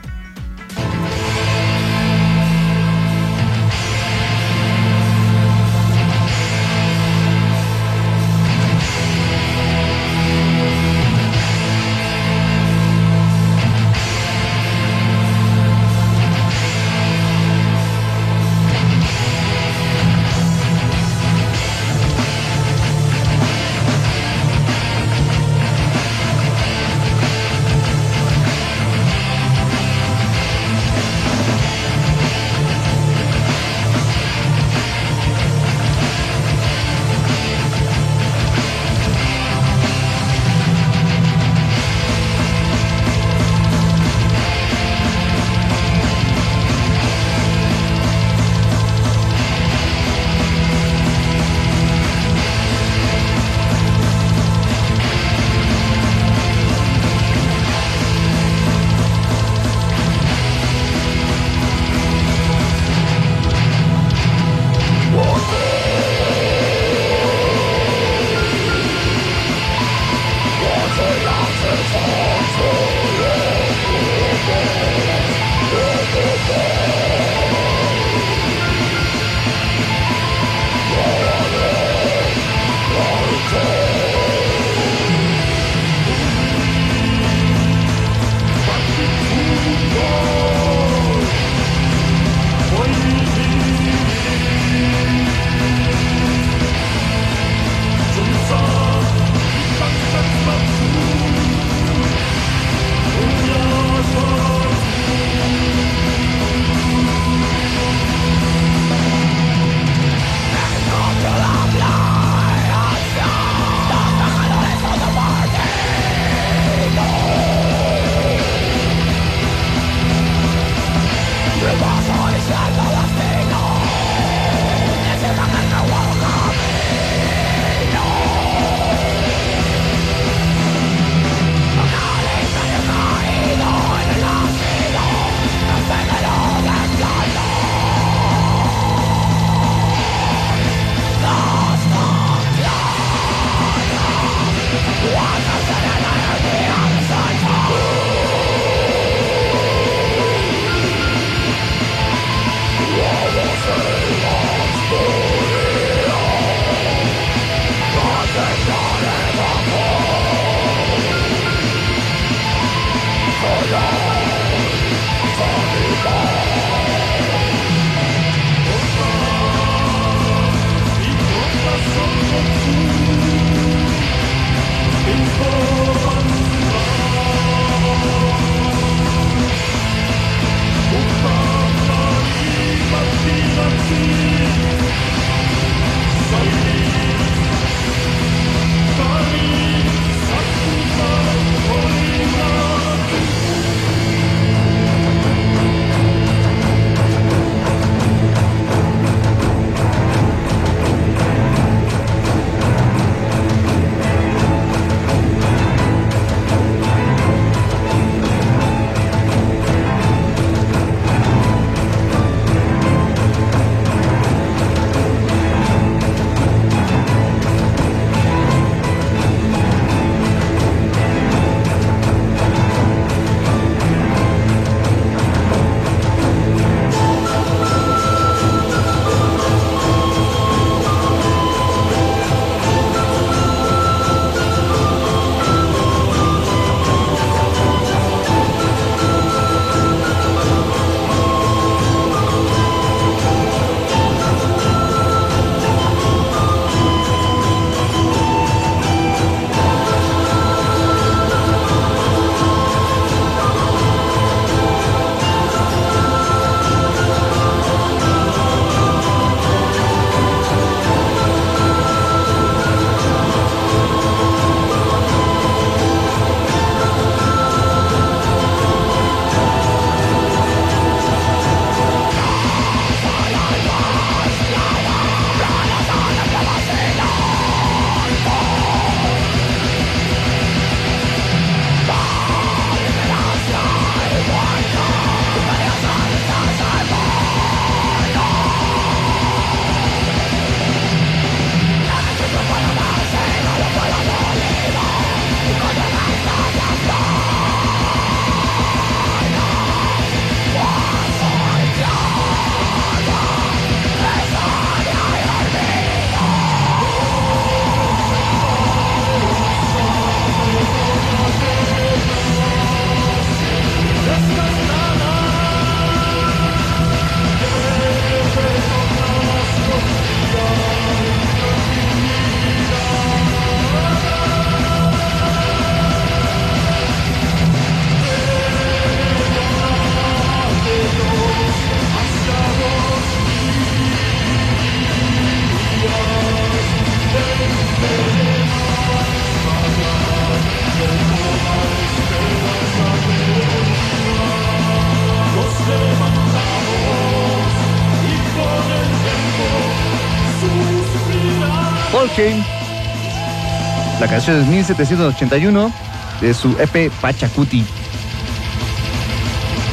Canción es 1781 de su EP Pachacuti.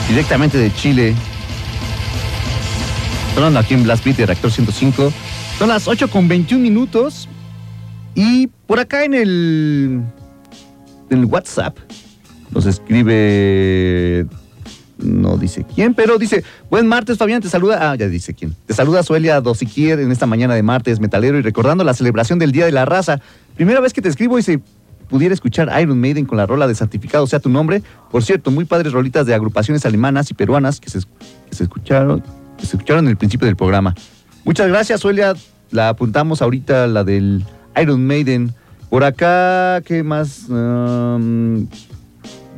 Directamente de Chile. Sonando aquí en Blast Beat de Reactor 105. Son las 8 con 21 minutos. Y por acá en el, en el WhatsApp nos escribe no dice quién, pero dice, buen martes Fabián, te saluda, ah, ya dice quién, te saluda Suelia Dosiquier en esta mañana de martes metalero y recordando la celebración del Día de la Raza. Primera vez que te escribo y si pudiera escuchar Iron Maiden con la rola de Santificado sea tu nombre. Por cierto, muy padres rolitas de agrupaciones alemanas y peruanas que se, se escucharon, se escucharon en el principio del programa. Muchas gracias, Suelia. La apuntamos ahorita, la del Iron Maiden. Por acá, ¿qué más?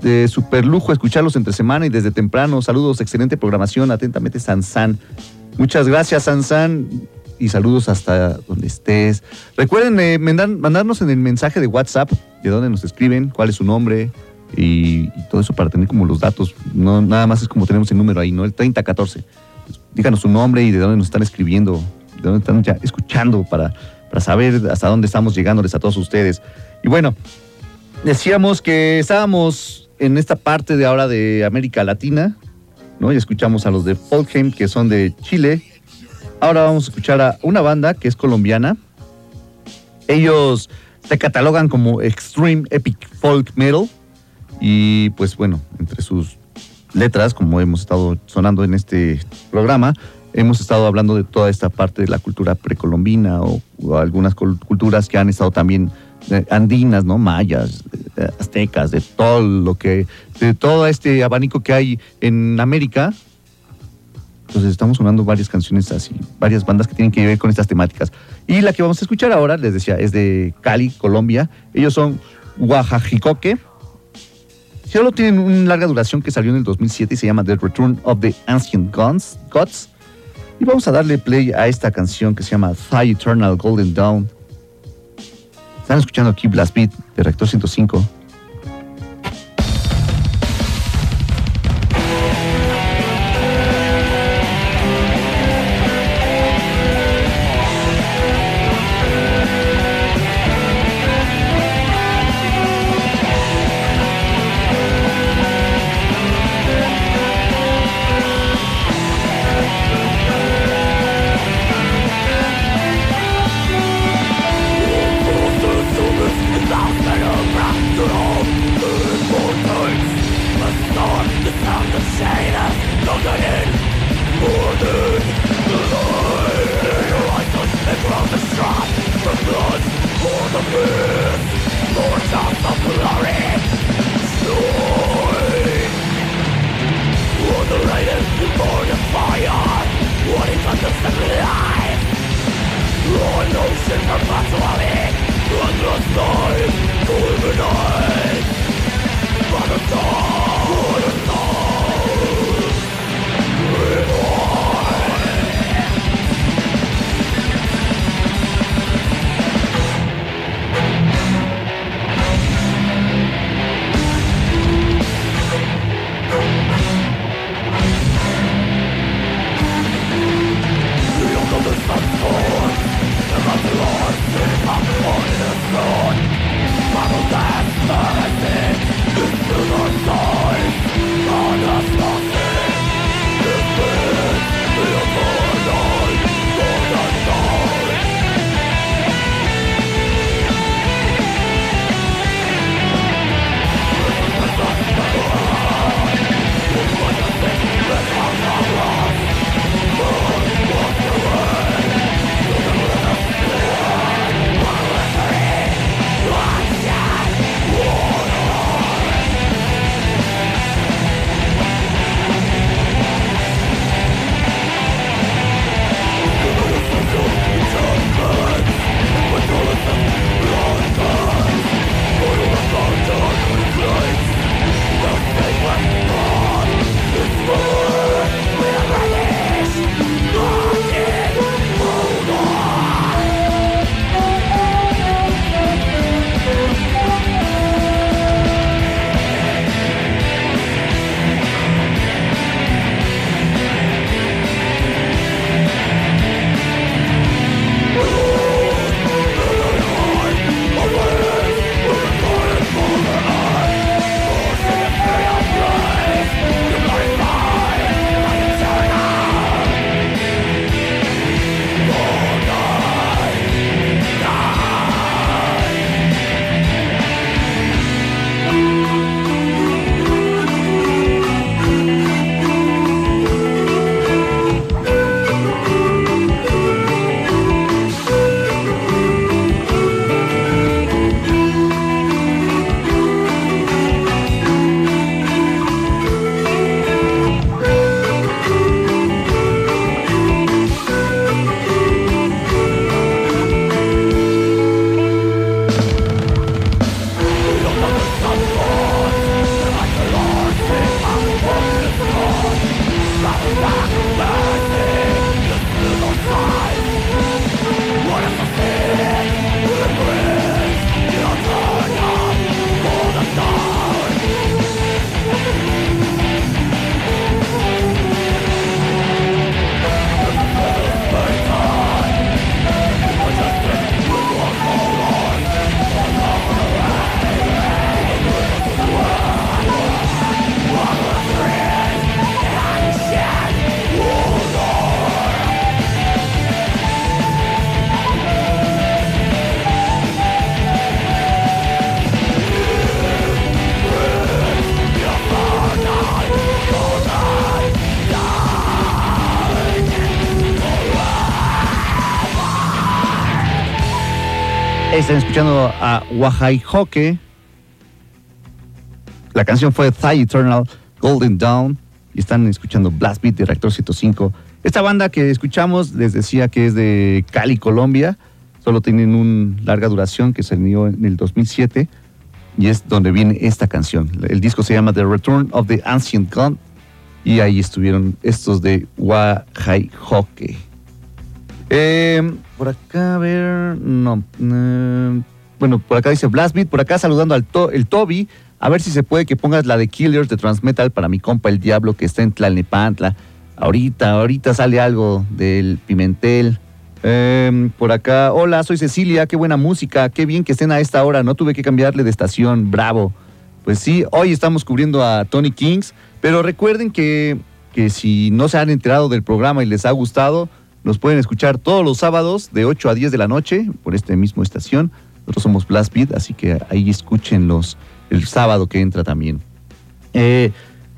De super lujo escucharlos entre semana y desde temprano. Saludos, excelente programación. Atentamente, Sansan. Muchas gracias, Sansan. Y saludos hasta donde estés. Recuerden eh, mandarnos en el mensaje de WhatsApp de dónde nos escriben, cuál es su nombre y, todo eso para tener como los datos. No, nada más es como tenemos el número ahí, ¿no? El 3014. Díganos su nombre y de dónde nos están escribiendo, de dónde están ya escuchando para, para saber hasta dónde estamos llegándoles a todos ustedes. Y bueno, decíamos que estábamos en esta parte de ahora de América Latina, ¿no? Ya escuchamos a los de Folkheim, que son de Chile. Ahora vamos a escuchar a una banda que es colombiana. Ellos se catalogan como Extreme Epic Folk Metal. Y pues bueno, entre sus letras, como hemos estado sonando en este programa, hemos estado hablando de toda esta parte de la cultura precolombina o, algunas culturas que han estado también andinas, ¿no? Mayas, eh, aztecas, de todo lo que, de todo este abanico que hay en América. Entonces estamos sonando varias canciones así, varias bandas que tienen que ver con estas temáticas. Y la que vamos a escuchar ahora, les decía, es de Cali, Colombia. Ellos son Oaxajicoque. Solo tienen una larga duración que salió en el 2007 y se llama The Return of the Ancient Gods. Gods. Y vamos a darle play a esta canción que se llama The Eternal Golden Dawn están escuchando aquí Blast Beat de Rector 105. Están escuchando a Wahai Hoke. La canción fue Thigh Eternal, Golden Dawn. Y están escuchando Blast Beat de Reactor 105. Esta banda que escuchamos les decía que es de Cali, Colombia. Solo tienen una larga duración que se dio en el 2007. Y es donde viene esta canción. El disco se llama The Return of the Ancient Gun. Y ahí estuvieron estos de Wahai Hoke. Eh, por acá, a ver. No. eh, bueno, por acá dice Blast Beat. Por acá saludando al el Toby. A ver si se puede que pongas la de Killers de Transmetal para mi compa el Diablo que está en Tlalnepantla. Ahorita, ahorita sale algo del Pimentel. Eh, por acá, hola, soy Cecilia, qué buena música, qué bien que estén a esta hora, no tuve que cambiarle de estación, bravo. Pues sí, hoy estamos cubriendo a Tony Kings, pero recuerden que, que si no se han enterado del programa y les ha gustado, nos pueden escuchar todos los sábados de 8 a 10 de la noche por esta misma estación. Nosotros somos Blast Beat, así que ahí escúchenlos el sábado que entra también. Eh,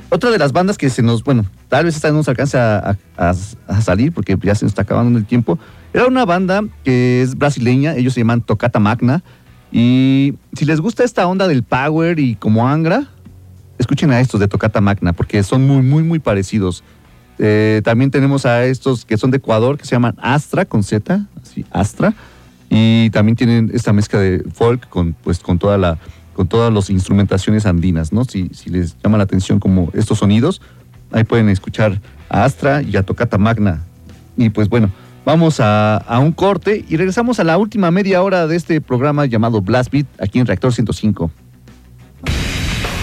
otra de las bandas que se nos, bueno, tal vez esta no nos alcance a, a- a- a salir porque ya se nos está acabando el tiempo. Era una banda que es brasileña, ellos se llaman Tocata Magna. Y si les gusta esta onda del power y como Angra, escuchen a estos de Tocata Magna porque son muy, muy, muy parecidos. Eh, también tenemos a estos que son de Ecuador que se llaman Astra con Z, así, Astra. Y también tienen esta mezcla de folk con, pues, con toda la con todas las instrumentaciones andinas, ¿no? Si, si les llama la atención como estos sonidos, ahí pueden escuchar a Astra y a Tocata Magna. Y pues bueno, vamos a, a un corte y regresamos a la última media hora de este programa llamado Blast Beat aquí en Reactor 105.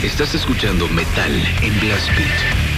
Estás escuchando Metal en Blast Beat.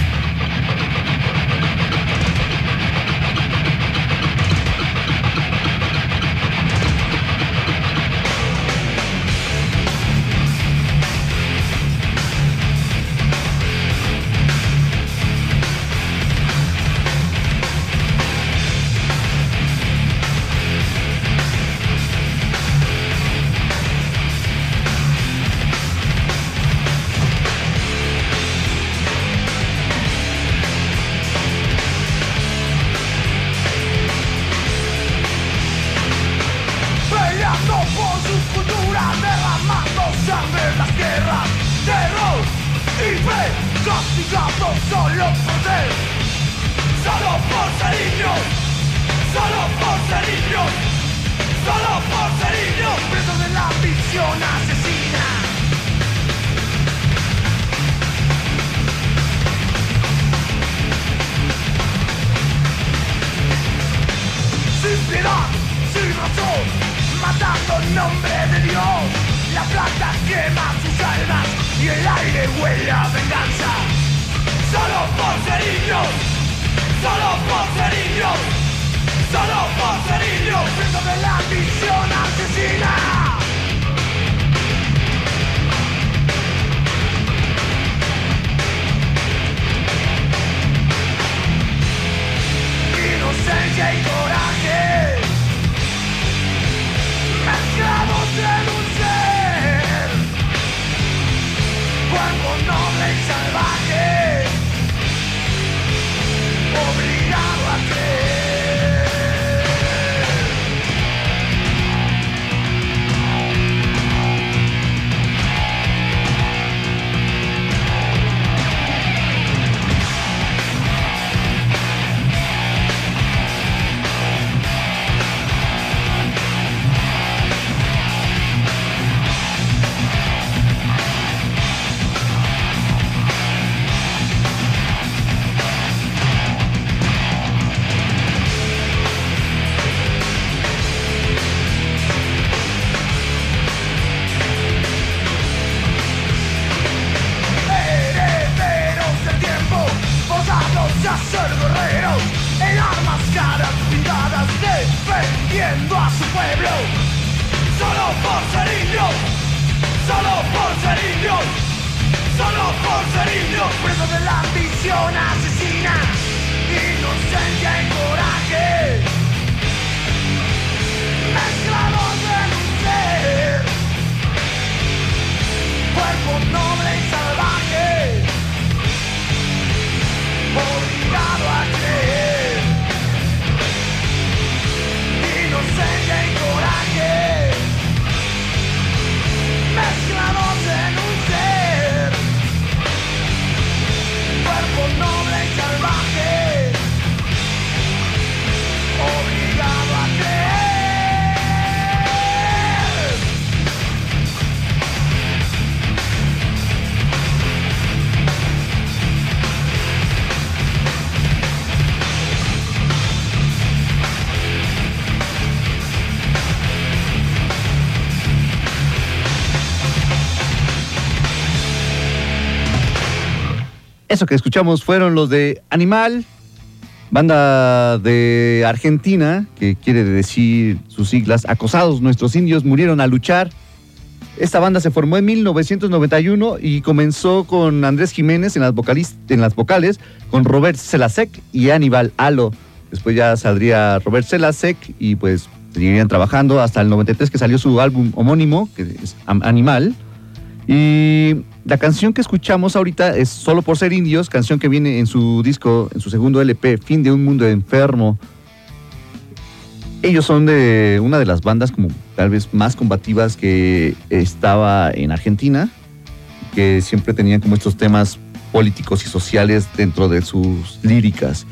Eso que escuchamos fueron los de Animal, banda de Argentina, que quiere decir sus siglas, acosados nuestros indios murieron a luchar. Esta banda se formó en 1991 y comenzó con Andrés Jiménez en las, vocales, con Robert Selasek y Aníbal Alo. Después ya saldría Robert Selasek y pues seguirían trabajando hasta el 93 que salió su álbum homónimo, que es Animal. Y la canción que escuchamos ahorita es Solo por ser indios, canción que viene en su disco, en su segundo LP, Fin de un mundo enfermo. Ellos son de una de las bandas como tal vez más combativas que estaba en Argentina, que siempre tenían como estos temas políticos y sociales dentro de sus líricas.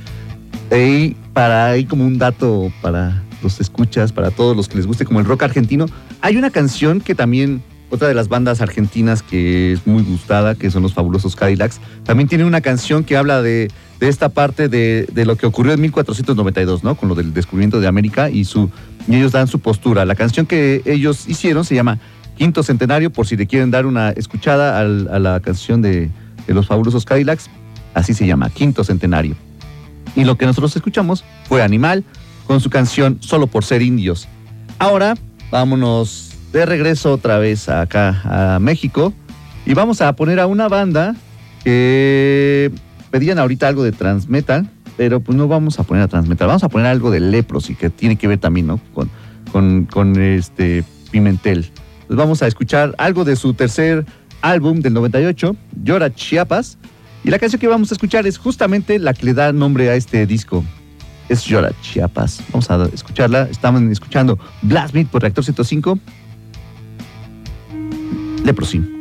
Y para ahí como un dato para los escuchas, para todos los que les guste como el rock argentino, hay una canción que también otra de las bandas argentinas que es muy gustada, que son los fabulosos Cadillacs, también tiene una canción que habla de, esta parte de, lo que ocurrió en 1492, ¿no? Con lo del descubrimiento de América y, su, y ellos dan su postura. La canción que ellos hicieron se llama Quinto Centenario, por si le quieren dar una escuchada a la canción de, de los fabulosos Cadillacs, así se llama, Quinto Centenario. Y lo que nosotros escuchamos fue Animal con su canción Solo por ser indios. Ahora vámonos de regreso otra vez acá a México y vamos a poner a una banda que pedían ahorita algo de transmetal, pero pues no vamos a poner a transmetal, vamos a poner algo de Leprosy que tiene que ver también ¿no? con, con, este Pimentel. Pues vamos a escuchar algo de su tercer álbum del 98, Llora Chiapas, y la canción que vamos a escuchar es justamente la que le da nombre a este disco. Es Llora Chiapas. Vamos a escucharla. Estamos escuchando Blast Beat por Reactor 105 Leprosy.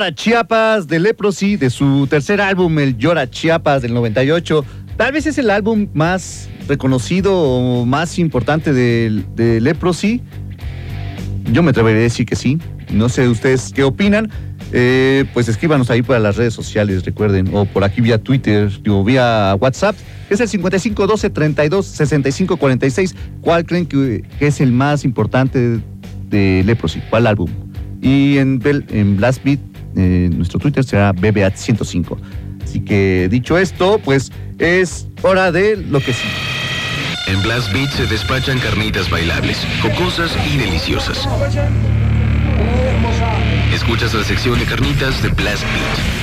Llora Chiapas de Leprosy, de su tercer álbum, el Llora Chiapas del 98. Tal vez es el álbum más reconocido o más importante de, de Leprosy. Yo me atrevería a decir que sí. No sé ustedes qué opinan. Eh, pues escríbanos ahí para las redes sociales, recuerden, o por aquí vía Twitter o vía WhatsApp, es el 55 12 32 65 46. ¿Cuál creen que, es el más importante de Leprosy? ¿Cuál álbum? Y en, en Blast Beat, eh, nuestro Twitter será BBAT105. Así que dicho esto, pues es hora de lo que sí. En Blast Beat se despachan carnitas bailables, jocosas y deliciosas. Escuchas la sección de carnitas de Blast Beat.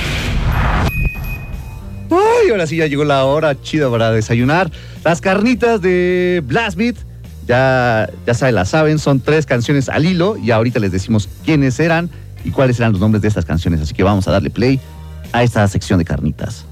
Ay, ahora sí ya llegó la hora chida para desayunar. Las carnitas de Blast Beat, ya, ya saben, las saben, son tres canciones al hilo y ahorita les decimos quiénes eran y cuáles eran los nombres de estas canciones. Así que vamos a darle play a esta sección de carnitas.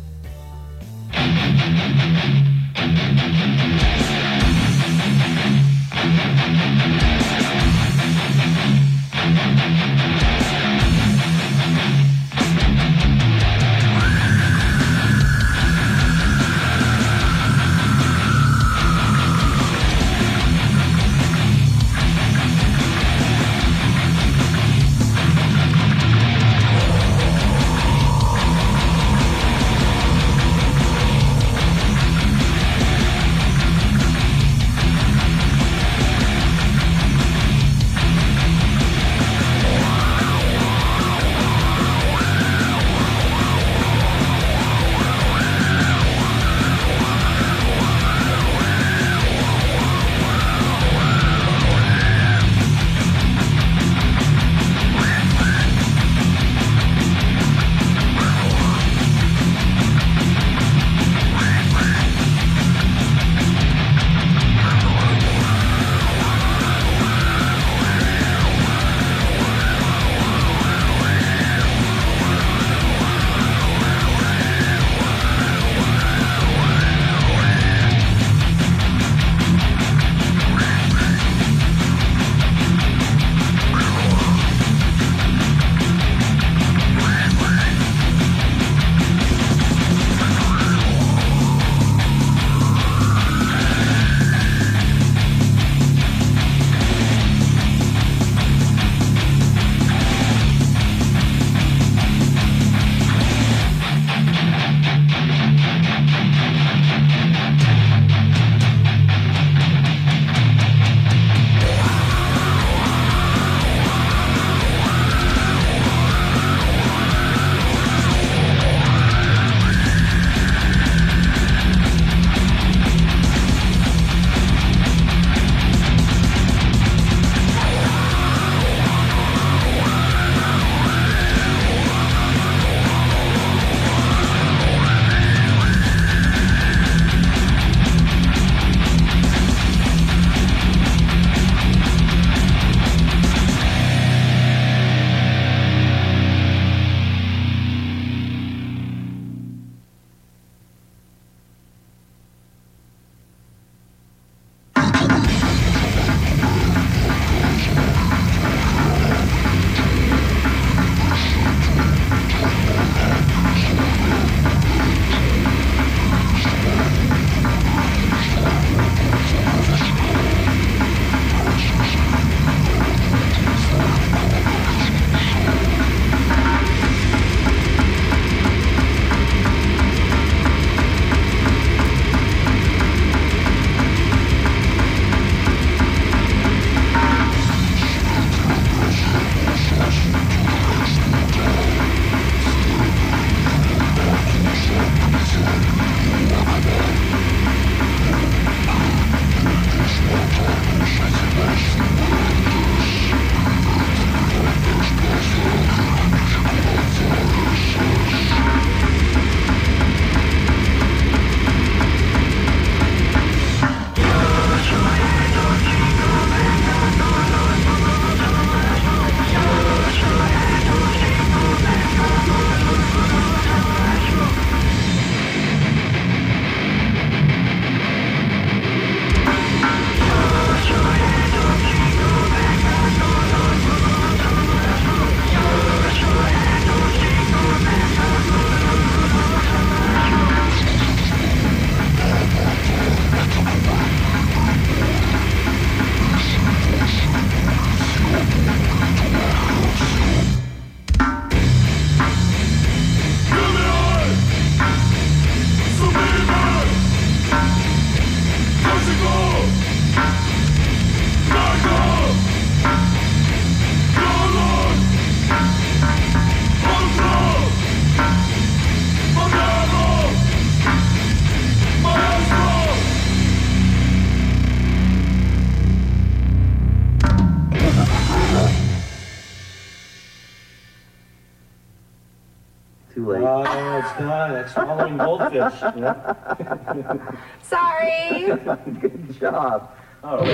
too late. Oh, no, it's not. It's swallowing goldfish. Sorry. Good job. Oh.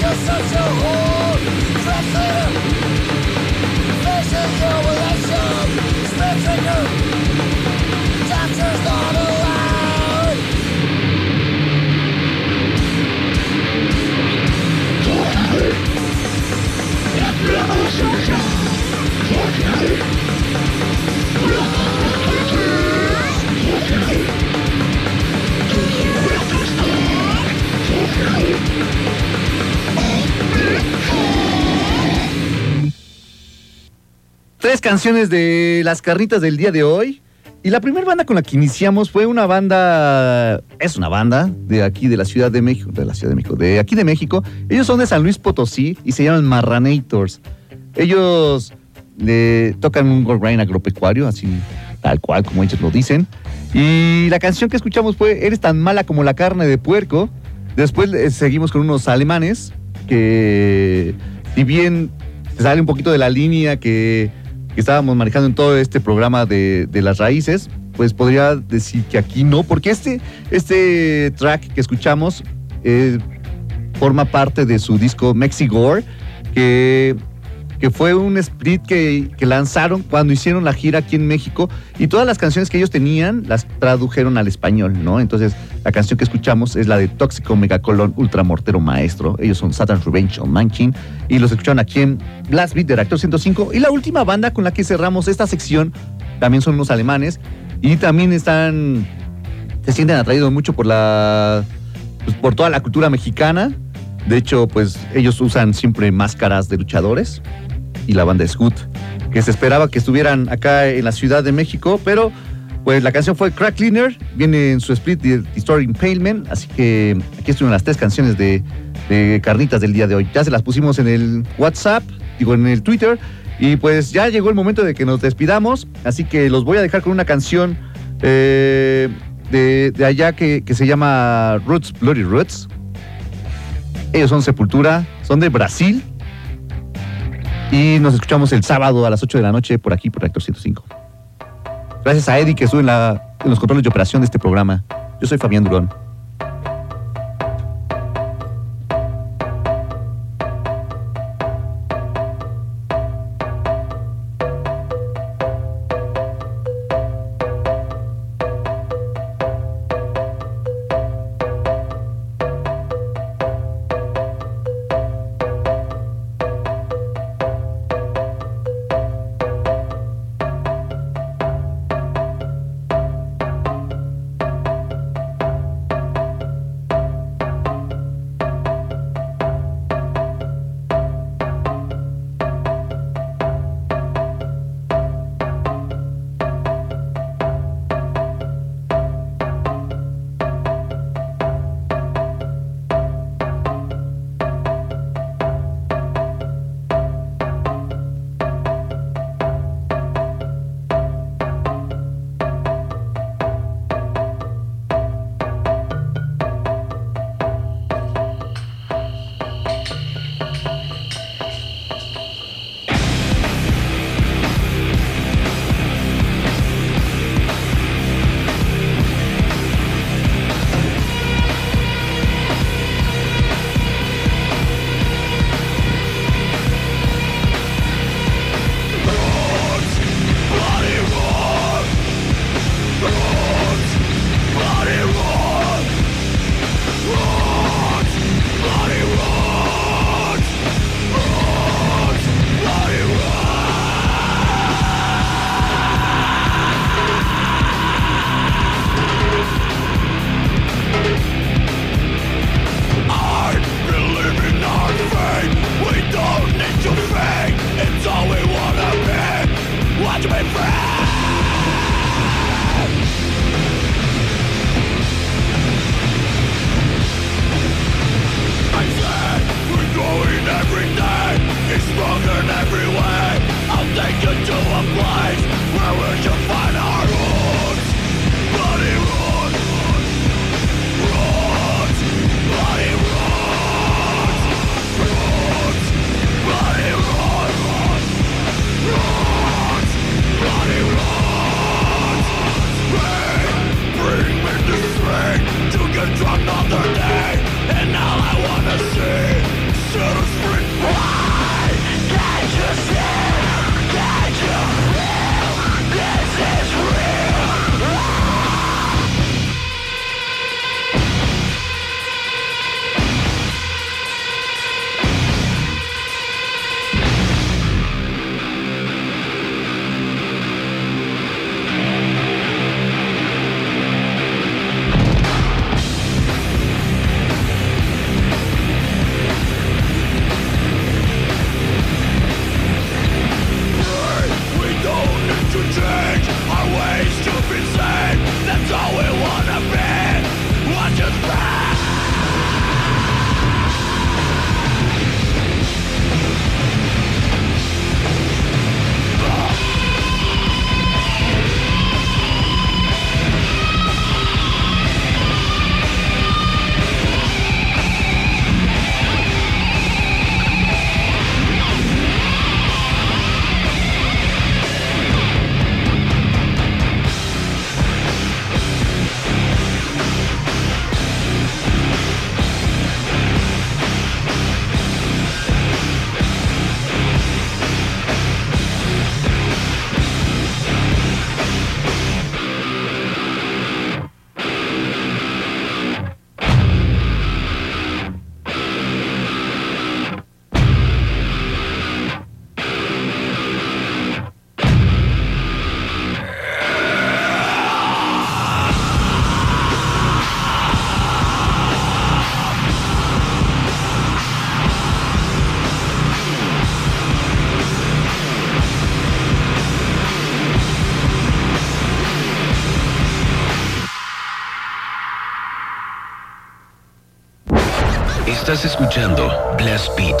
You're such a whore Tres canciones de las carnitas del día de hoy. Y la primera banda con la que iniciamos fue una banda, es una banda de aquí de la Ciudad de México, de la Ciudad de México, de aquí de México. Ellos son de San Luis Potosí y se llaman Marranators. Ellos le tocan un gold grind agropecuario, así tal cual como ellos lo dicen. Y la canción que escuchamos fue Eres tan mala como la carne de puerco. Después eh, seguimos con unos alemanes que, si bien se sale un poquito de la línea que, que estábamos manejando en todo este programa de, de las raíces, pues podría decir que aquí no, porque este, este track que escuchamos eh, forma parte de su disco Mexigore, que, que fue un split que, lanzaron cuando hicieron la gira aquí en México y todas las canciones que ellos tenían las tradujeron al español, ¿no? Entonces la canción que escuchamos es la de Tóxico Megacolón Ultramortero Maestro. Ellos son Satan's Revenge on Manchin y los escucharon aquí en Blast Beat de Reactor 105. Y la última banda con la que cerramos esta sección también son unos alemanes y también están, se sienten atraídos mucho por la, pues, por toda la cultura mexicana. De hecho, pues ellos usan siempre máscaras de luchadores y la banda es Good, que se esperaba que estuvieran acá en la Ciudad de México, pero pues la canción fue Crack Cleaner, viene en su split de Story Impalement, así que aquí estuvieron las tres canciones de, de Carnitas del día de hoy. Ya se las pusimos en el WhatsApp, digo en el Twitter, y pues ya llegó el momento de que nos despidamos, así que los voy a dejar con una canción eh, de, de allá que, que se llama Roots, Bloody Roots. Ellos son Sepultura, son de Brasil. Y nos escuchamos el sábado a las 8 de la noche por aquí, por Reactor 105. Gracias a Eddie que estuvo en, en los controles de operación de este programa. Yo soy Fabián Durón. Estás escuchando Blast Beat.